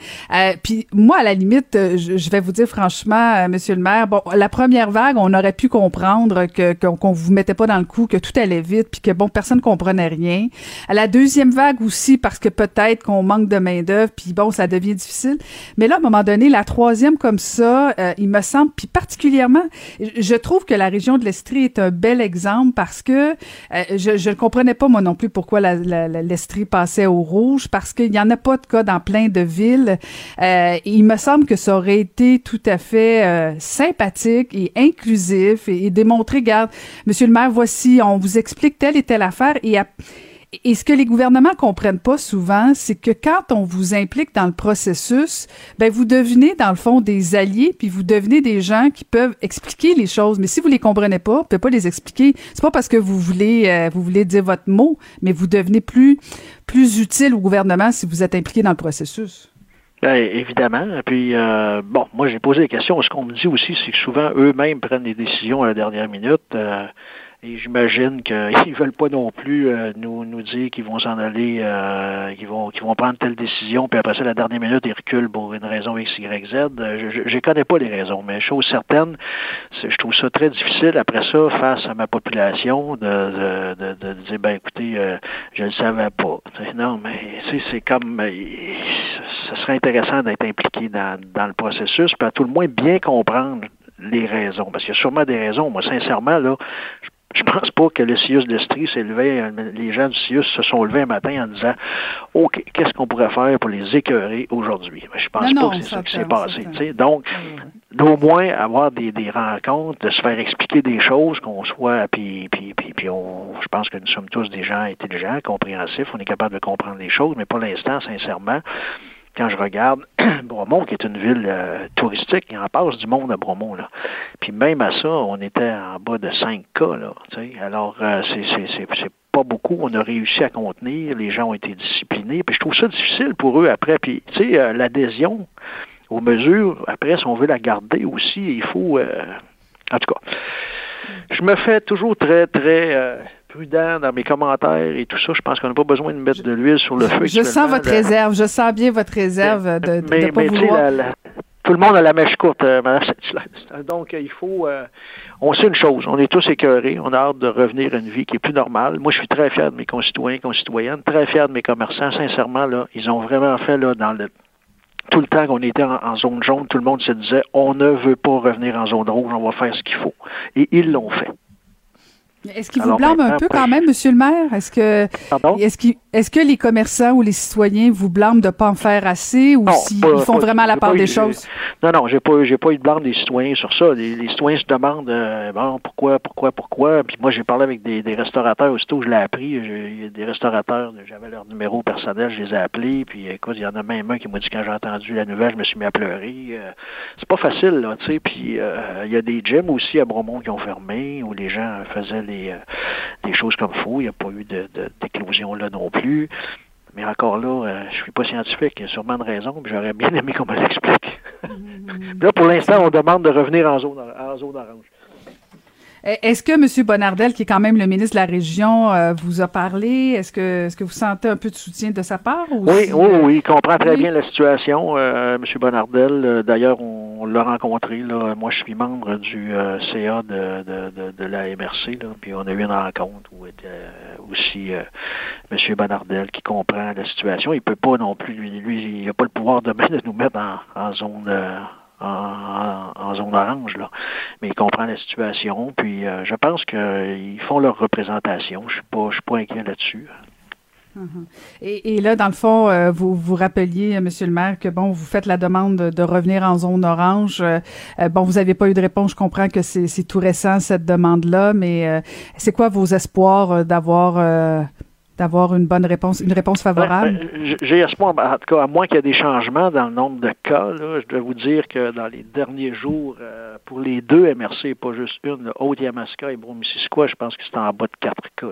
D: puis moi, à la limite, je, je vais vous dire franchement, Monsieur le maire, bon, la première vague, on aurait pu comprendre que qu'on vous mettait pas dans le coup, que tout allait vite, puis que bon, personne comprenait rien. À la deuxième vague aussi, parce que peut-être qu'on manque de main d'œuvre, puis bon, ça devient difficile. Mais là, donné donné. La troisième comme ça, euh, il me semble, puis particulièrement, je trouve que la région de l'Estrie est un bel exemple parce que euh, je ne comprenais pas moi non plus pourquoi l'Estrie passait au rouge parce qu'il n'y en a pas de cas dans plein de villes. Euh, il me semble que ça aurait été tout à fait sympathique et inclusif et, et démontrer, regarde, Monsieur le maire, voici, on vous explique telle et telle affaire et à, et ce que les gouvernements comprennent pas souvent, c'est que quand on vous implique dans le processus, ben vous devenez dans le fond des alliés, puis vous devenez des gens qui peuvent expliquer les choses. Mais si vous les comprenez pas, vous pouvez pas les expliquer. C'est pas parce que vous voulez euh, vous voulez dire votre mot, mais vous devenez plus plus utile au gouvernement si vous êtes impliqué dans le processus.
H: Bien, évidemment. Puis, euh, bon, moi, j'ai posé la question. Ce qu'on me dit aussi, c'est que souvent, eux-mêmes prennent des décisions à la dernière minute. Euh, et j'imagine qu'ils [laughs] veulent pas non plus euh, nous, nous dire qu'ils vont s'en aller, euh, qu'ils vont qu'ils vont prendre telle décision, puis après ça, la dernière minute, ils reculent pour une raison X, Y, Z. Euh, je ne connais pas les raisons, mais chose certaine, je trouve ça très difficile après ça, face à ma population, de, de, de, dire ben écoutez, je ne le savais pas. Non, mais c'est comme ce serait intéressant d'être impliqué dans, dans le processus, puis à tout le moins bien comprendre les raisons. Parce qu'il y a sûrement des raisons. Moi, sincèrement, là, je je pense pas que le CIUS d'Estrie s'est levé, les gens du CIUS se sont levés un matin en disant OK, qu'est-ce qu'on pourrait faire pour les écœurer aujourd'hui? Je pense pas que c'est ça, qui s'est passé. Donc, d'au moins avoir des, des, rencontres, de se faire expliquer des choses, qu'on soit, puis, puis, puis, puis on, je pense que nous sommes tous des gens intelligents, compréhensifs, on est capable de comprendre les choses, mais pour l'instant, sincèrement, quand je regarde [clears throat] Bromont, qui est une ville euh, touristique, il en passe du monde à Bromont. Là. Puis même à ça, on était en bas de 5 cas. Là, Alors, euh, c'est pas beaucoup. On a réussi à contenir. Les gens ont été disciplinés. Puis je trouve ça difficile pour eux après. Puis, tu sais, euh, l'adhésion aux mesures, après, si on veut la garder aussi, il faut... en tout cas, je me fais toujours très, très prudent dans mes commentaires et tout ça. Je pense qu'on n'a pas besoin de mettre de l'huile sur le feu.
D: Je sens votre réserve. Je sens bien votre réserve de, mais, pas vouloir...
H: tout le monde a la mèche courte, euh, [laughs] Donc, il faut... Euh, on sait une chose, on est tous écœurés, on a hâte de revenir à une vie qui est plus normale. Moi, je suis très fier de mes concitoyens, concitoyennes, très fier de mes commerçants. Sincèrement, là, ils ont vraiment fait, là, dans le tout le temps qu'on était en, zone jaune, tout le monde se disait on ne veut pas revenir en zone rouge, on va faire ce qu'il faut. Et ils l'ont fait.
D: Est-ce qu'il vous blâme un peu quand même, Monsieur le maire? Est-ce que est-ce que les commerçants ou les citoyens vous blâment de pas en faire assez ou s'ils font vraiment la part des choses?
H: Non, non, j'ai pas j'ai pas eu de blâme des citoyens sur ça. Les, citoyens se demandent euh, bon pourquoi, pourquoi, pourquoi? Puis moi j'ai parlé avec des, restaurateurs aussitôt je l'ai appris. Il y a des restaurateurs, j'avais leur numéro personnel, je les ai appelés. Puis écoute, il y en a même un qui m'a dit quand j'ai entendu la nouvelle, je me suis mis à pleurer. Euh, c'est pas facile, là, tu sais. Puis euh, il y a des gyms aussi à Bromont qui ont fermé où les gens faisaient les euh, des, choses comme faux. Il n'y a pas eu de, d'éclosion là non plus. Mais encore là, euh, je suis pas scientifique, il y a sûrement une raison, mais j'aurais bien aimé qu'on me l'explique. Mm-hmm. [laughs] là, pour l'instant, on demande de revenir en zone, en zone orange.
D: Eh, est-ce que M. Bonardel, qui est quand même le ministre de la Région, euh, vous a parlé? Est-ce que, est-ce que vous sentez un peu de soutien de sa part?
H: oui, oui, euh, oui, il comprend très bien la situation. Euh, M. Bonardel, d'ailleurs, on, l'a rencontré. Là. Moi, je suis membre du CA de, de, de, la MRC, puis on a eu une rencontre où était aussi M. Bonardel qui comprend la situation. Il peut pas non plus, lui, lui il n'a pas le pouvoir demain de nous mettre en, zone en, zone orange, là. Mais ils comprennent la situation. Puis euh, je pense qu'ils font leur représentation. Je suis pas, je suis pas inquiet là-dessus.
D: Mm-hmm. et, là, dans le fond, euh, vous vous rappeliez, euh, Monsieur le maire, que bon, vous faites la demande de, revenir en zone orange. bon, vous n'avez pas eu de réponse. Je comprends que c'est tout récent cette demande-là, mais c'est quoi vos espoirs d'avoir d'avoir une bonne réponse, une réponse favorable?
H: Ben, j'ai espoir, en tout cas, à moins qu'il y ait des changements dans le nombre de cas, là, je dois vous dire que dans les derniers jours, euh, pour les deux MRC, pas juste une, Haute-Yamaska et Bromissisquoi, je pense que c'est en bas de quatre cas.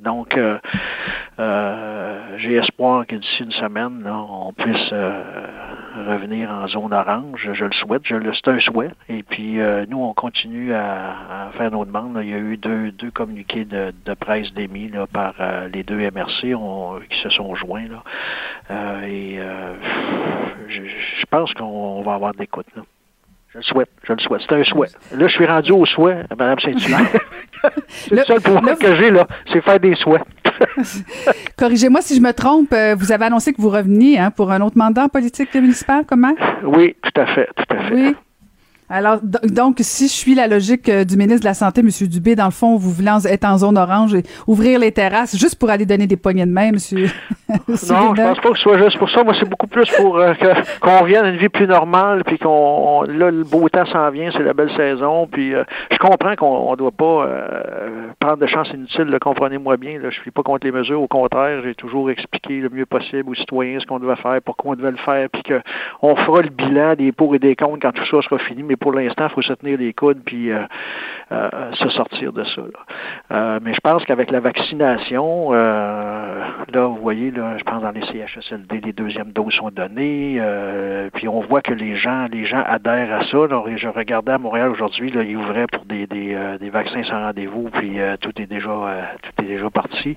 H: Donc, euh, euh, j'ai espoir que d'ici une semaine, on puisse revenir en zone orange. Je le souhaite, je le, c'est un souhait. Et puis, nous, on continue à, faire nos demandes. Il y a eu deux, deux communiqués de, de presse d'émis par les deux MRC qui se sont joints. Là. Euh, et euh, je, pense qu'on va avoir des coûts. Je le souhaite, je le souhaite. C'est un souhait. Là, je suis rendu au souhait, Mme Saint-Hilaire. [laughs] le seul pouvoir que j'ai, là, c'est faire des souhaits. [laughs]
D: Corrigez-moi si je me trompe. euh, Vous avez annoncé que vous reveniez hein, pour un autre mandat en politique municipale, comment?
H: Oui, tout à fait, tout à fait.
D: Oui. Alors, do- donc, si je suis la logique euh, du ministre de la Santé, M. Dubé, dans le fond, vous voulez être en zone orange et ouvrir les terrasses juste pour aller donner des poignées de main, M. [laughs]
H: Non, je pense pas que ce soit juste pour ça. Moi, c'est beaucoup plus pour euh, qu'on revienne à une vie plus normale, puis qu'on on- là le beau temps s'en vient, c'est la belle saison. Puis euh, je comprends qu'on on doit pas euh, prendre de chances inutiles. Comprenez-moi bien. Là, je suis pas contre les mesures. Au contraire, j'ai toujours expliqué le mieux possible aux citoyens ce qu'on devait faire, pourquoi on devait le faire, puis que on fera le bilan des pour et des contre quand tout ça sera fini. Mais pour l'instant, il faut se tenir les coudes puis euh, euh, se sortir de ça. Euh, mais je pense qu'avec la vaccination, là, vous voyez, là, je pense dans les CHSLD, les deuxièmes doses sont données, puis on voit que les gens, les gens adhèrent à ça. je regardais à Montréal aujourd'hui, là, ils ouvraient pour des, des, vaccins sans rendez-vous, puis tout est déjà tout est déjà parti.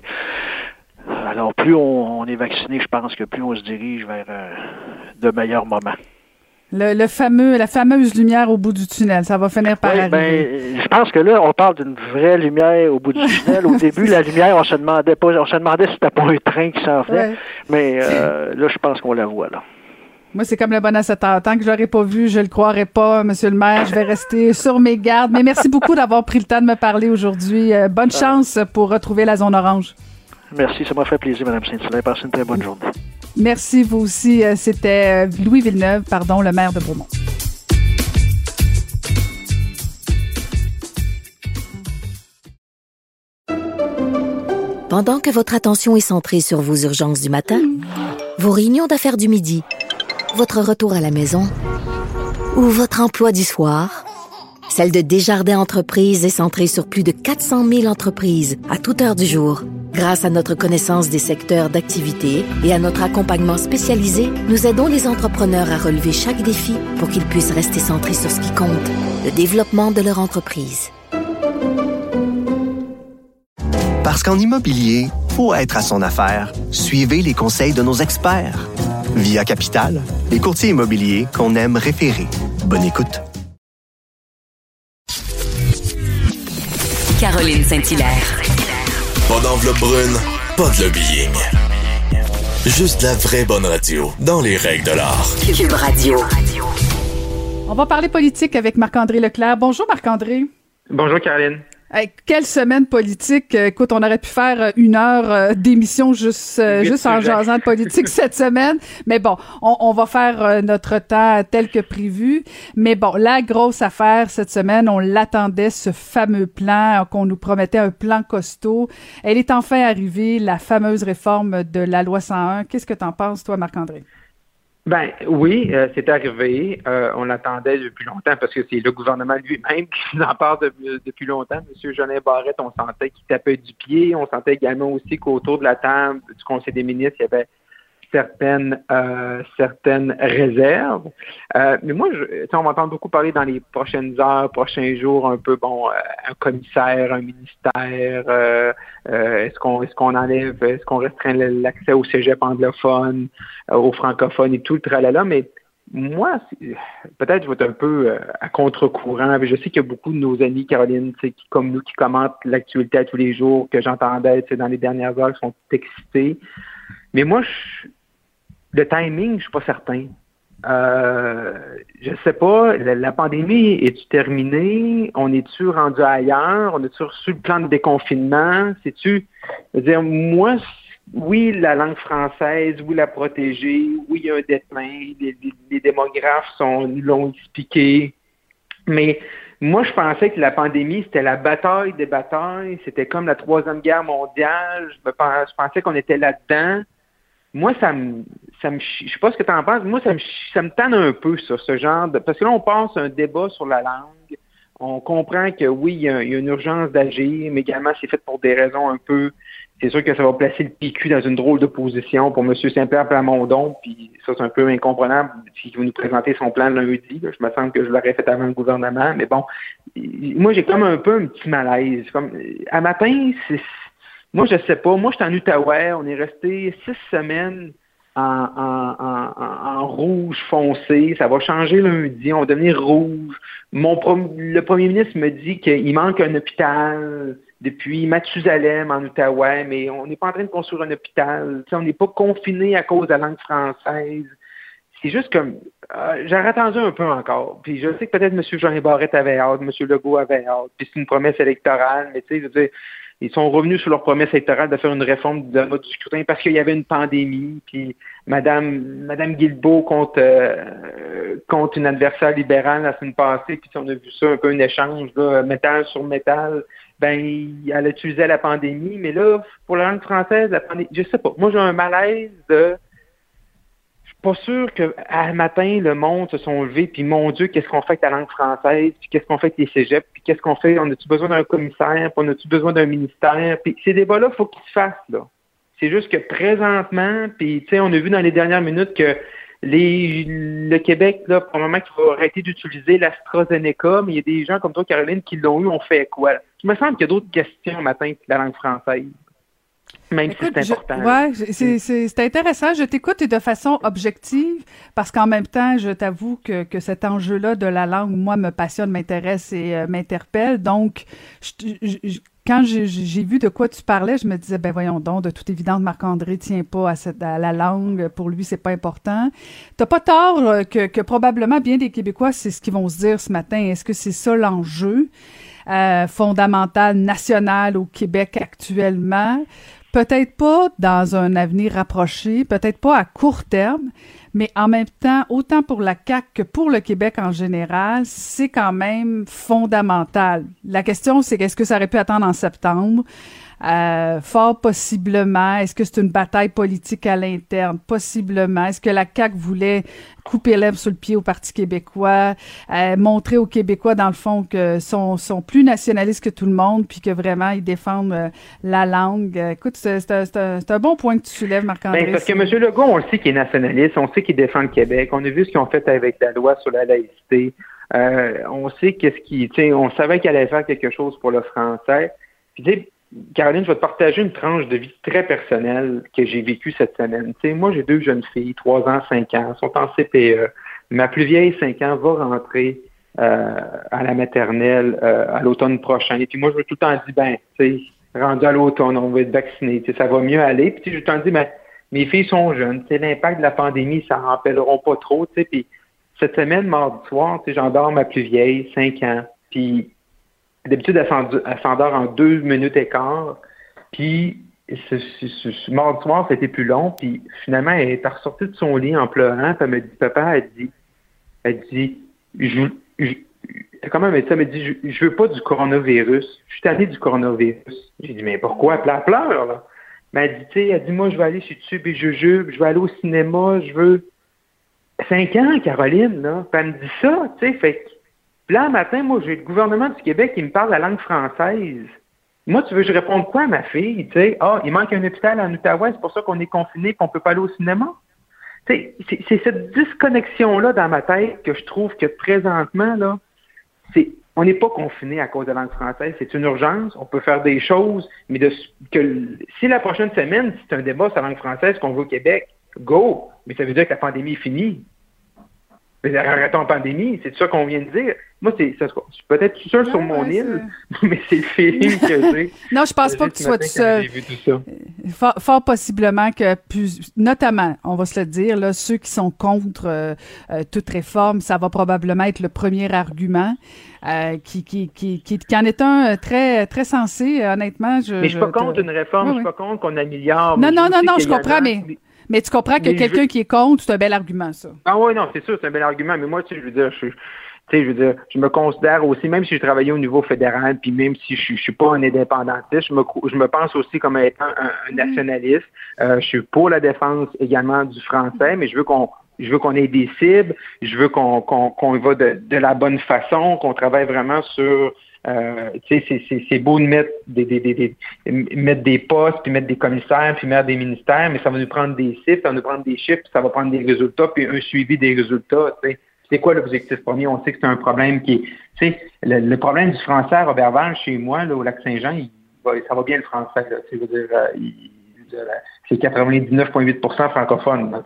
H: Alors plus on, est vacciné, je pense que plus on se dirige vers de meilleurs moments.
D: Le, le fameux, la fameuse lumière au bout du tunnel, ça va finir par
H: Oui,
D: arriver.
H: ben, je pense que là, on parle d'une vraie lumière au bout du [laughs] tunnel. Au début, la lumière, on se demandait pas, on se demandait si c'était pas un train qui s'en venait.
D: Ouais.
H: Mais euh, là, je pense qu'on la voit là.
D: Moi, c'est comme le bon à 7 heures. Tant que je l'aurais pas vu, je le croirais pas, Monsieur le maire. Je vais rester [laughs] sur mes gardes. Mais merci beaucoup d'avoir pris le temps de me parler aujourd'hui. Euh, bonne chance pour retrouver la zone orange.
H: Merci, ça m'a fait plaisir, Mme Saint-Hilaire. Passez une très bonne journée.
D: Merci, vous aussi. Euh, C'était euh, Louis Villeneuve, pardon, le maire de Beaumont.
B: Pendant que votre attention est centrée sur vos urgences du matin, vos réunions d'affaires du midi, votre retour à la maison ou votre emploi du soir, celle de Desjardins Entreprises est centrée sur plus de 400 000 entreprises à toute heure du jour. Grâce à notre connaissance des secteurs d'activité et à notre accompagnement spécialisé, nous aidons les entrepreneurs à relever chaque défi pour qu'ils puissent rester centrés sur ce qui compte, le développement de leur entreprise.
A: Parce qu'en immobilier, faut être à son affaire. Suivez les conseils de nos experts. Via Capital, les courtiers immobiliers qu'on aime référer. Bonne écoute.
F: Caroline Saint-Hilaire.
C: Pas d'enveloppe brune, pas de lobbying. Juste la vraie bonne radio, dans les règles de l'art.
F: Cube Radio.
D: On va parler politique avec Marc-André Leclerc. Bonjour, Marc-André.
I: Bonjour, Caroline.
D: Hey, quelle semaine politique. Euh, Écoute, on aurait pu faire euh, une heure euh, d'émission juste, juste en jasant de politique [laughs] cette semaine. Mais bon, on, on va faire notre temps tel que prévu. Mais bon, la grosse affaire cette semaine, on l'attendait, ce fameux plan, qu'on nous promettait un plan costaud. Elle est enfin arrivée, la fameuse réforme de la loi 101. Qu'est-ce que t'en penses, toi, Marc-André?
I: Ben oui, euh, c'est arrivé. Euh, on l'attendait depuis longtemps parce que c'est le gouvernement lui-même [laughs] qui en parle de- depuis longtemps. Monsieur Jolin Barrette, on sentait qu'il tapait du pied. On sentait également aussi qu'autour de la table du Conseil des ministres, il y avait certaines euh, certaines réserves. Euh, mais moi, je, on va entendre beaucoup parler dans les prochaines heures, prochains jours, un peu bon, euh, un commissaire, un ministère. euh, euh, est-ce qu'on est-ce qu'on enlève, est-ce qu'on restreint l'accès au cégep anglophone, euh, aux francophones et tout le tralala, mais moi, peut-être je vais être un peu à contre-courant. Je sais qu'il y a beaucoup de nos amis, Caroline, qui, comme nous, qui commentent l'actualité à tous les jours, que j'entendais dans les dernières heures, qui sont excités. Mais moi, je, le timing, je suis pas certain. Euh, je sais pas, la, pandémie est-tu terminée? On est-tu rendu ailleurs? On est-tu reçu le plan de déconfinement? C'est-tu, dire, moi, oui, la langue française, oui, la protéger, oui, il y a un déclin, les, démographes sont, nous l'ont expliqué. Mais moi, je pensais que la pandémie, c'était la bataille des batailles, c'était comme la Troisième Guerre mondiale. Je, je pensais qu'on était là-dedans. Moi, ça me, ça me, je sais pas ce que tu en penses, moi, ça me, ça me tanne un peu sur ce genre de, parce que là, on passe un débat sur la langue. On comprend que oui, il y a, une urgence d'agir, mais également, c'est fait pour des raisons un peu, c'est sûr que ça va placer le PQ dans une drôle de position pour M. Saint-Pierre Plamondon, puis ça, c'est un peu incomprenable s'il va nous présenter son plan lundi. Je me sens que je l'aurais fait avant le gouvernement, mais bon, moi, j'ai comme un peu un petit malaise. Comme, à matin, c'est moi, je sais pas. Moi, je suis en Outaouais. On est resté six semaines en, en, en, rouge foncé. Ça va changer lundi. On va devenir rouge. Mon le premier ministre me dit qu'il manque un hôpital, depuis Mathusalem en Outaouais, mais on n'est pas en train de construire un hôpital. on n'est pas confiné à cause de la langue française. C'est juste comme euh, j'aurais attendu un peu encore. Puis je sais que peut-être M. Jean Barrette avait hâte, M. Legault avait hâte, puis c'est une promesse électorale, mais tu sais, je veux dire, ils sont revenus sur leur promesse électorale de faire une réforme de mode du scrutin parce qu'il y avait une pandémie, puis Madame Madame Guilbeault contre euh, une adversaire libérale la semaine passée, puis on a vu ça un peu un échange là, métal sur métal. Ben, elle utilisait la pandémie, mais là, pour la langue française, la pandémie, je sais pas. Moi, j'ai un malaise de pas sûr que à matin, le monde se sont levés, puis mon Dieu, qu'est-ce qu'on fait avec la langue française, puis qu'est-ce qu'on fait avec les cégeps, puis qu'est-ce qu'on fait, on a-tu besoin d'un commissaire, puis on a-tu besoin d'un ministère, puis ces débats-là, il faut qu'ils se fassent, là. C'est juste que présentement, puis tu sais, on a vu dans les dernières minutes que les, le Québec, là, probablement qu'il va arrêter d'utiliser l'AstraZeneca, mais il y a des gens comme toi, Caroline, qui l'ont eu, on fait quoi? Il me semble qu'il y a d'autres questions matin que la langue française. Même si c'est important.
D: Ouais, c'est intéressant. Je t'écoute et de façon objective parce qu'en même temps, je t'avoue que, que cet enjeu-là de la langue, moi, me passionne, m'intéresse et euh, m'interpelle. Donc, quand j'ai vu de quoi tu parlais, je me disais, ben voyons donc, de toute évidence, Marc-André tient pas à, cette, à la langue. Pour lui, c'est pas important. T'as pas tort euh, que, que probablement bien des Québécois, c'est ce qu'ils vont se dire ce matin. Est-ce que c'est ça l'enjeu? Euh, fondamental national au Québec actuellement? Peut-être pas dans un avenir rapproché, peut-être pas à court terme, mais en même temps, autant pour la CAQ que pour le Québec en général, c'est quand même fondamental. La question, c'est est-ce que ça aurait pu attendre en septembre? Euh, fort possiblement. Est-ce que c'est une bataille politique à l'interne? Possiblement. Est-ce que la CAQ voulait couper l'herbe sur le pied au Parti québécois, euh, montrer aux Québécois, dans le fond, que sont, sont plus nationalistes que tout le monde, puis que vraiment, ils défendent euh, la langue? écoute, c'est un, bon point que tu soulèves, Marc-André.
I: Ben, parce que M. Legault, on le sait qu'il est nationaliste, on sait qu'il défend le Québec. On a vu ce qu'ils ont fait avec la loi sur la laïcité. on sait qu'est-ce qui, on savait qu'il allait faire quelque chose pour le français. Puis, Caroline, je vais te partager une tranche de vie très personnelle que j'ai vécue cette semaine. Tu moi, j'ai deux jeunes filles, trois ans, cinq ans, sont en CPE. Ma plus vieille, cinq ans, va rentrer euh, à la maternelle euh, à l'automne prochain. Et puis moi, je veux tout le temps dire, ben, tu sais, rendu à l'automne, on va être vacciné, ça va mieux aller. Puis je tout le temps ben, mes filles sont jeunes, tu l'impact de la pandémie, ça n'en rappelleront pas trop, tu sais. Puis cette semaine, mardi soir, tu j'endors ma plus vieille, cinq ans. Puis D'habitude, elle s'endort en deux minutes et quart. Puis, ce, ce, mardi soir, c'était plus long. Puis, finalement, elle est ressortie de son lit en pleurant. Puis, elle me dit, papa, elle dit, elle dit, je, je comment elle me dit ça? Elle me dit, je, veux pas du coronavirus. Je suis allée du coronavirus. J'ai dit, mais pourquoi? Elle pleure, là. Mais elle dit, tu sais, elle dit, moi, je vais aller chez Tube et Jujube, je vais aller au cinéma, je veux. Cinq ans, Caroline, là. Puis elle me dit ça, tu sais, fait là, matin, moi, j'ai le gouvernement du Québec qui me parle la langue française. Moi, tu veux que je réponde quoi à ma fille? Tu sais, ah, il manque un hôpital en Outaouais, c'est pour ça qu'on est confiné qu'on peut pas aller au cinéma. C'est cette disconnexion-là dans ma tête que je trouve que présentement, là, on n'est pas confiné à cause de la langue française. C'est une urgence. On peut faire des choses, mais de, que si la prochaine semaine, c'est un débat sur la langue française qu'on veut au Québec, go! Mais ça veut dire que la pandémie est finie. Mais arrêtons la pandémie, c'est ça qu'on vient de dire. Moi, c'est peut-être tout seul sur mon île, [laughs] mais c'est le feeling que j'ai. [laughs]
D: non, je pense pas que tu sois tout seul. Fort, fort, possiblement que, plus, notamment, on va se le dire, là, ceux qui sont contre euh, euh, toute réforme, ça va probablement être le premier argument. Euh, qui, qui, qui, qui, qui, en est un très, très sensé, honnêtement. Je,
I: mais je suis pas contre une réforme, je suis pas contre qu'on améliore.
D: Non, non, non, non, je comprends, mais mais tu comprends que quelqu'un qui est contre, c'est un bel argument, ça.
I: Ah oui, non, c'est sûr, c'est un bel argument. Mais moi, tu sais, je veux dire, je, je veux dire, je me considère aussi, même si je travaillais au niveau fédéral, puis même si je, je suis pas un indépendantiste, je me, je me pense aussi comme étant un, mm-hmm. nationaliste. Euh, je suis pour la défense également du français, mais je veux qu'on je veux qu'on ait des cibles, je veux qu'on qu'on qu'on y va de, de la bonne façon, qu'on travaille vraiment sur euh, c'est beau de mettre des, des, des, mettre des postes, puis mettre des commissaires, puis mettre des ministères, mais ça va nous prendre des chiffres, ça va nous prendre des chiffres, puis ça va prendre des résultats, puis un suivi des résultats. C'est quoi l'objectif premier? On sait que c'est un problème qui est. Le, le problème du français à Robertval, chez moi, là, au Lac-Saint-Jean, ça va bien le français. Là, dire, euh, c'est 99,8% francophone.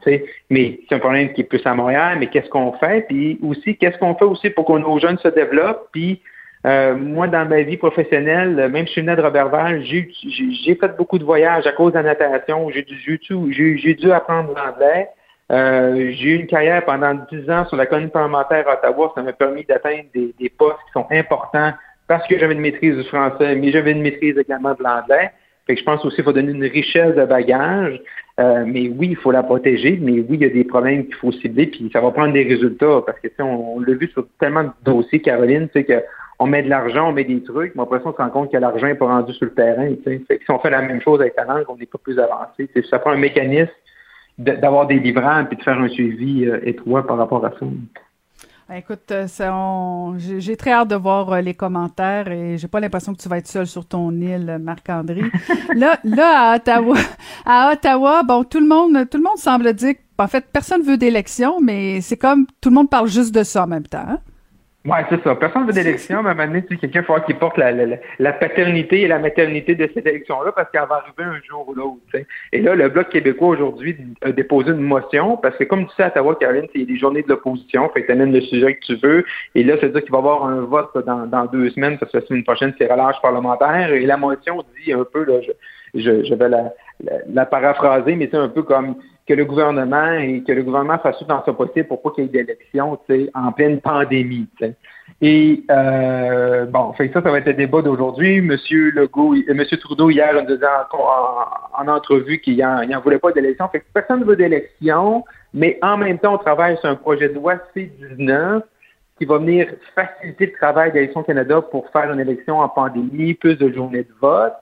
I: mais c'est un problème qui est plus à Montréal, mais qu'est-ce qu'on fait? Puis aussi, qu'est-ce qu'on fait aussi pour que nos jeunes se développent? Puis Euh, moi, dans ma vie professionnelle, même si je suis né de Robertval, j'ai fait beaucoup de voyages à cause de la natation. J'ai dû, dû apprendre l'anglais. Euh, j'ai eu une carrière pendant dix ans sur la colonie parlementaire à Ottawa. Ça m'a permis d'atteindre des, des, postes qui sont importants parce que j'avais une maîtrise du français, mais j'avais une maîtrise également de l'anglais. Fait que je pense aussi qu'il faut donner une richesse de bagages. Euh, mais oui, il faut la protéger, mais oui, il y a des problèmes qu'il faut cibler, puis ça va prendre des résultats, parce que on, on l'a vu sur tellement de dossiers, Caroline, sais, que on met de l'argent, on met des trucs, mais après ça, on se rend compte que l'argent n'est pas rendu sur le terrain. Fait si on fait la même chose avec la langue, on n'est pas plus avancé. Ça prend un mécanisme d'avoir des livrants et de faire un suivi euh, étroit par rapport à ça.
D: Ben, écoute, euh, j'ai très hâte de voir euh, les commentaires et j'ai pas l'impression que tu vas être seul sur ton île, Marc-André. [laughs] là, là, à Ottawa, à Ottawa, bon, tout le monde, tout le monde semble dire en fait, personne veut d'élection, mais c'est comme tout le monde parle juste de ça en même temps. Hein?
I: Oui, c'est ça. Personne veut d'élection, mais maintenant, tu quelqu'un faut qui porte la, la, la, paternité et la maternité de cette élection-là parce qu'elle va arriver un jour ou l'autre. Et là, le Bloc québécois aujourd'hui a déposé une motion parce que comme tu sais à Ottawa, Caroline, il a des journées de l'opposition, fait que tu amènes le sujet que tu veux. Et là, ça veut dire qu'il va y avoir un vote dans, dans deux semaines parce que la semaine prochaine, c'est relâche parlementaire. Et la motion dit un peu, là, je, je, je vais la, la, paraphraser, mais c'est un peu comme que le gouvernement et que le gouvernement fasse tout dans son possible pour pas qu'il y ait d'élections en pleine pandémie. Et euh, bon, fait ça, ça va être le débat d'aujourd'hui. Monsieur Legault, euh, Monsieur Trudeau hier nous disait en, en, entrevue qu'il n'en voulait pas d'élection. Fait que personne ne veut d'élection, mais en même temps, on travaille sur un projet de loi C19 qui va venir faciliter le travail d'Élection Canada pour faire une élection en pandémie, plus de journées de vote.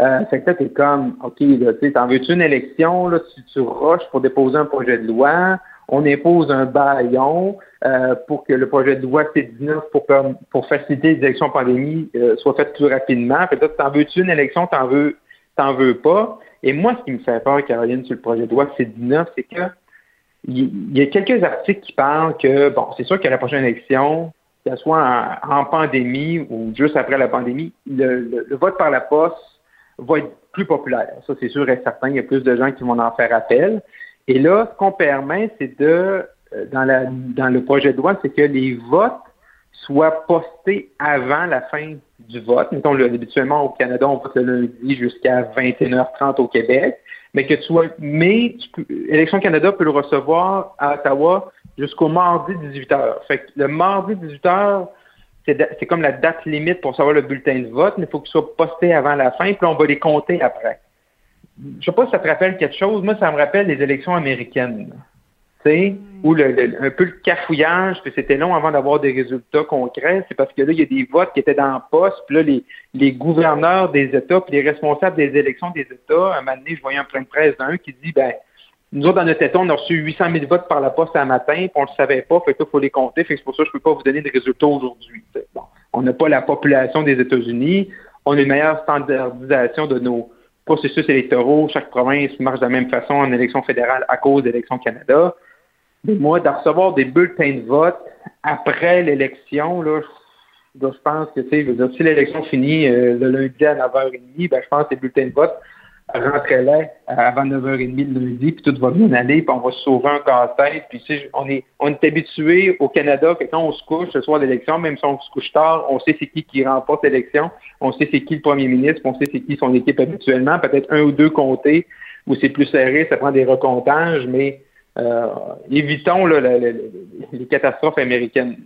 I: Euh, fait que là, t'es comme, OK, là, tu t'en veux-tu une élection, là, tu, tu rushes pour déposer un projet de loi, on impose un baillon euh, pour que le projet de loi C19 pour, pour faciliter les élections en pandémie euh, soit fait plus rapidement. Fait que t'en veux-tu une élection, t'en veux, t'en veux pas. Et moi, ce qui me fait peur, Caroline, sur le projet de loi C19, c'est que il y a quelques articles qui parlent que, bon, c'est sûr qu'à la prochaine élection, que ce soit en, pandémie ou juste après la pandémie, le vote par la poste va être plus populaire. Ça, c'est sûr et certain. Il y a plus de gens qui vont en faire appel. Et là, ce qu'on permet, c'est de, euh, dans, la, dans le projet de loi, c'est que les votes soient postés avant la fin du vote. Mettons, habituellement, au Canada, on vote le lundi jusqu'à 21h30 au Québec. Mais que tu sois, mais Élection Canada peut le recevoir à Ottawa jusqu'au mardi 18h. Fait que le mardi 18h, c'est comme la date limite pour savoir le bulletin de vote, mais il faut qu'il soit posté avant la fin, puis on va les compter après. Je sais pas si ça te rappelle quelque chose. Moi, ça me rappelle les élections américaines. Tu sais, où le, un peu le cafouillage, puis c'était long avant d'avoir des résultats concrets. C'est parce que là, il y a des votes qui étaient dans le poste, puis là, les, les gouverneurs des États, puis les responsables des élections des États, un moment donné, je voyais un plein de presse d'un qui dit, ben, nous autres, dans notre État, on a reçu 800 000 votes par la poste un matin, puis on ne le savait pas, fait que il faut les compter, fait que c'est pour ça que je ne peux pas vous donner des résultats aujourd'hui. Bon, on n'a pas la population des États-Unis, on a une meilleure standardisation de nos processus électoraux, chaque province marche de la même façon en élection fédérale à cause d'élections Canada. Mais moi, de recevoir des bulletins de vote après l'élection, là, je pense que, tu sais, si l'élection finit euh, le lundi à 9h30, ben, je pense que les bulletins de vote rentrer là avant 9h30 le lundi, puis tout va bien aller, puis on va se sauver un casse-tête. Puis on est on est habitué au Canada que quand on se couche ce soir d'élection, même si on se couche tard, on sait c'est qui qui remporte l'élection, on sait c'est qui le premier ministre, on sait c'est qui son équipe habituellement, peut-être un ou deux comtés où c'est plus serré, ça prend des recomptages, mais euh, évitons les catastrophes américaines.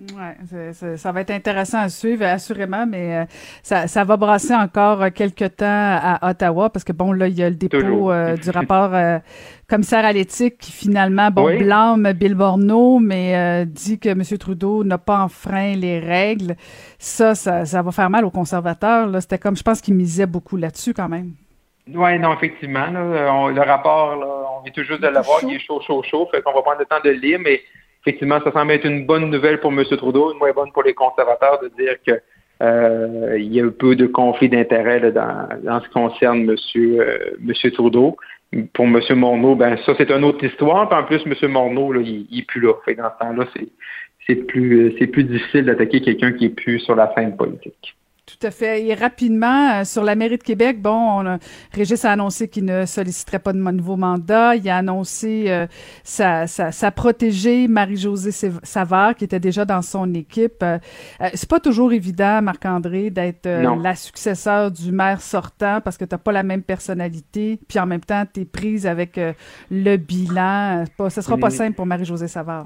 D: Oui, ça va être intéressant à suivre, assurément, mais euh, ça, ça, va brasser encore quelques temps à Ottawa parce que, bon, là, il y a le dépôt euh, du rapport euh, commissaire à l'éthique qui, finalement, bon, blâme Bill Borneau, mais dit que M. Trudeau n'a pas enfreint les règles. Ça, ça, ça va faire mal aux conservateurs. C'était comme, je pense qu'ils misaient beaucoup là-dessus quand même.
I: Oui, non, effectivement. le rapport, là, on vient tout juste de l'avoir, il est chaud, chaud, chaud. Fait qu'on va prendre le temps de le lire, mais effectivement, ça semble être une bonne nouvelle pour M. Trudeau, une moins bonne pour les conservateurs de dire que euh, il y a un peu de conflit d'intérêt dans, ce qui concerne M. Euh, Trudeau. Pour M. Morneau, ben ça, c'est une autre histoire. en plus, M. Morneau, là, il, n'est plus là. Fait dans ce temps-là, c'est, plus, c'est plus difficile d'attaquer quelqu'un qui est plus sur la scène politique.
D: Tout à fait. Et rapidement, euh, sur la mairie de Québec, bon, on a, Régis a annoncé qu'il ne solliciterait pas de nouveau mandat. Il a annoncé euh, sa, sa, sa, protégée, Marie-Josée Savard, qui était déjà dans son équipe. Euh, c'est pas toujours évident, Marc-André, d'être la successeur du maire sortant parce que t'as pas la même personnalité. Puis en même temps, tu es prise avec le bilan. Pas, ce sera pas simple pour Marie-Josée Savard.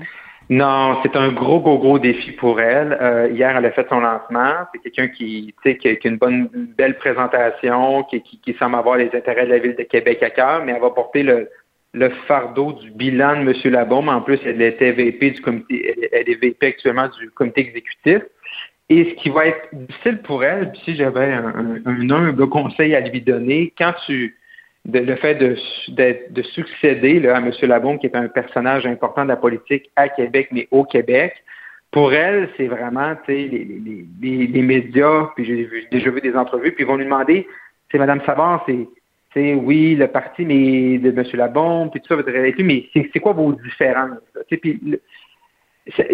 I: Non, c'est un gros, gros, gros défi pour elle. Euh, hier, elle a fait son lancement. C'est quelqu'un qui, qui, qui a une bonne, belle présentation, qui, qui, qui, semble avoir les intérêts de la ville de Québec à cœur, mais elle va porter le, le fardeau du bilan de M. Labaume. En plus, elle était VP du comité, elle est VP actuellement du comité exécutif. Et ce qui va être difficile pour elle, puis si j'avais un, un, un conseil à lui donner, quand tu le fait de, de, succéder là, à M. Labaume, qui est un personnage important de la politique à Québec, mais au Québec, pour elle, c'est vraiment les, les, les, les, médias, puis j'ai déjà vu des entrevues, puis ils vont lui demander, c'est Mme Savard, c'est oui, le parti mais de M. Labaume, puis tout ça, votre réalité, mais c'est quoi vos différences?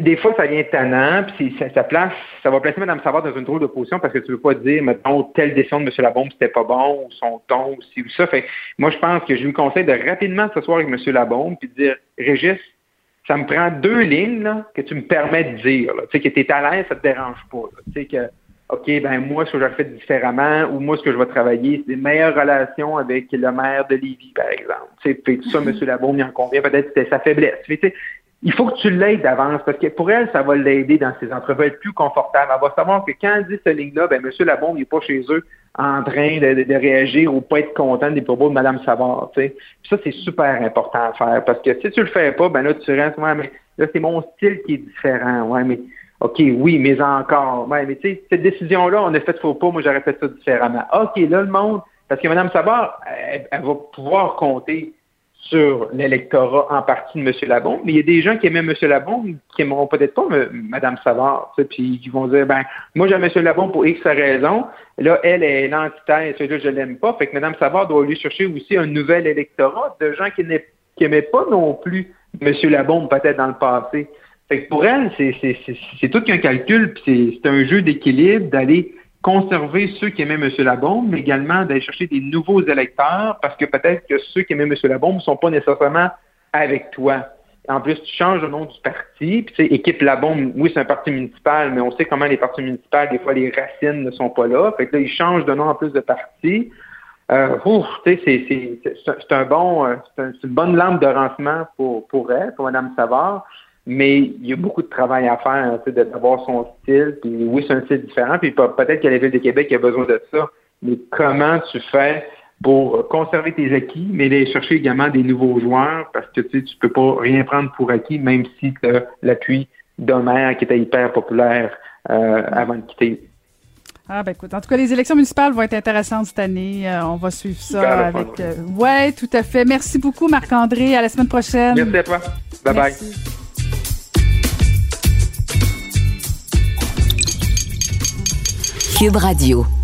I: Des fois, ça vient tannant, puis ça, ça, place, ça va placer Mme Savard dans une drôle de position parce que tu veux pas dire, mettons, telle décision de M. Labombe, c'était pas bon, ou son ton, ou ci ou ça. Fait moi, je pense que je lui conseille de rapidement s'asseoir avec M. Labombe puis de dire, Régis, ça me prend deux lignes là, que tu me permets de dire. Tu sais, que tu es à l'aise, ça te dérange pas. Tu sais, que, OK, ben moi, ce que je fait différemment, ou moi, ce que je vais travailler, c'est des meilleures relations avec le maire de Lévis, par exemple. Tu sais, tout ça, M. Labombe, il en convient, peut-être que c'était sa faiblesse. Tu sais, il faut que tu l'aides d'avance parce que pour elle, ça va l'aider dans ses entrevues, être plus confortable. Elle va savoir que quand elle dit cette ligne-là, ben, M. Labombe n'est pas chez eux en train de, réagir ou pas être content des propos de Mme Savard. Tu sais. ça, c'est super important à faire parce que si tu le fais pas, ben là, tu restes, ouais, mais là, c'est mon style qui est différent. Ouais, mais OK, oui, mais encore. Ouais, mais tu sais, cette décision-là, on a fait faux pas, moi j'aurais fait ça différemment. OK, là, le monde, parce que Mme Savard, elle va pouvoir compter sur l'électorat en partie de M. Labon, mais il y a des gens qui aimaient M. Labon qui aimeront peut-être pas Mme Savard, puis qui vont dire, ben, moi j'aime M. Labon pour X raison, là, elle est l'antithèse, là, je l'aime pas, fait que Mme Savard doit lui chercher aussi un nouvel électorat de gens qui n'aimaient pas non plus M. Labon peut-être dans le passé. Fait que pour elle, c'est tout qu'un calcul, puis c'est un jeu d'équilibre d'aller conserver ceux qui aimaient M. Labombe, mais également d'aller chercher des nouveaux électeurs, parce que peut-être que ceux qui aimaient M. Labombe ne sont pas nécessairement avec toi. En plus, tu changes le nom du parti, puis tu sais, équipe Labombe, oui, c'est un parti municipal, mais on sait comment les partis municipaux, des fois, les racines ne sont pas là. Fait que là, ils changent de nom en plus de parti. Euh, c'est un bon, euh, c'est une bonne lampe de rancement pour, pour elle, pour Mme Savard mais il y a beaucoup de travail à faire, d'avoir son style. Puis oui, c'est un style différent. Puis peut-être que la Ville de Québec a besoin de ça. Mais comment tu fais pour conserver tes acquis, mais aller chercher également des nouveaux joueurs? Parce que tu sais, tu peux pas rien prendre pour acquis, même si tu as l'appui d'Homère qui était hyper populaire euh, avant de quitter.
D: Ah ben écoute, en tout cas, les élections municipales vont être intéressantes cette année. Euh, on va suivre ça avec. Euh, ouais, tout à fait. Merci beaucoup, Marc-André. À la semaine prochaine.
I: Merci à toi. Bye bye.
F: Cube Radio.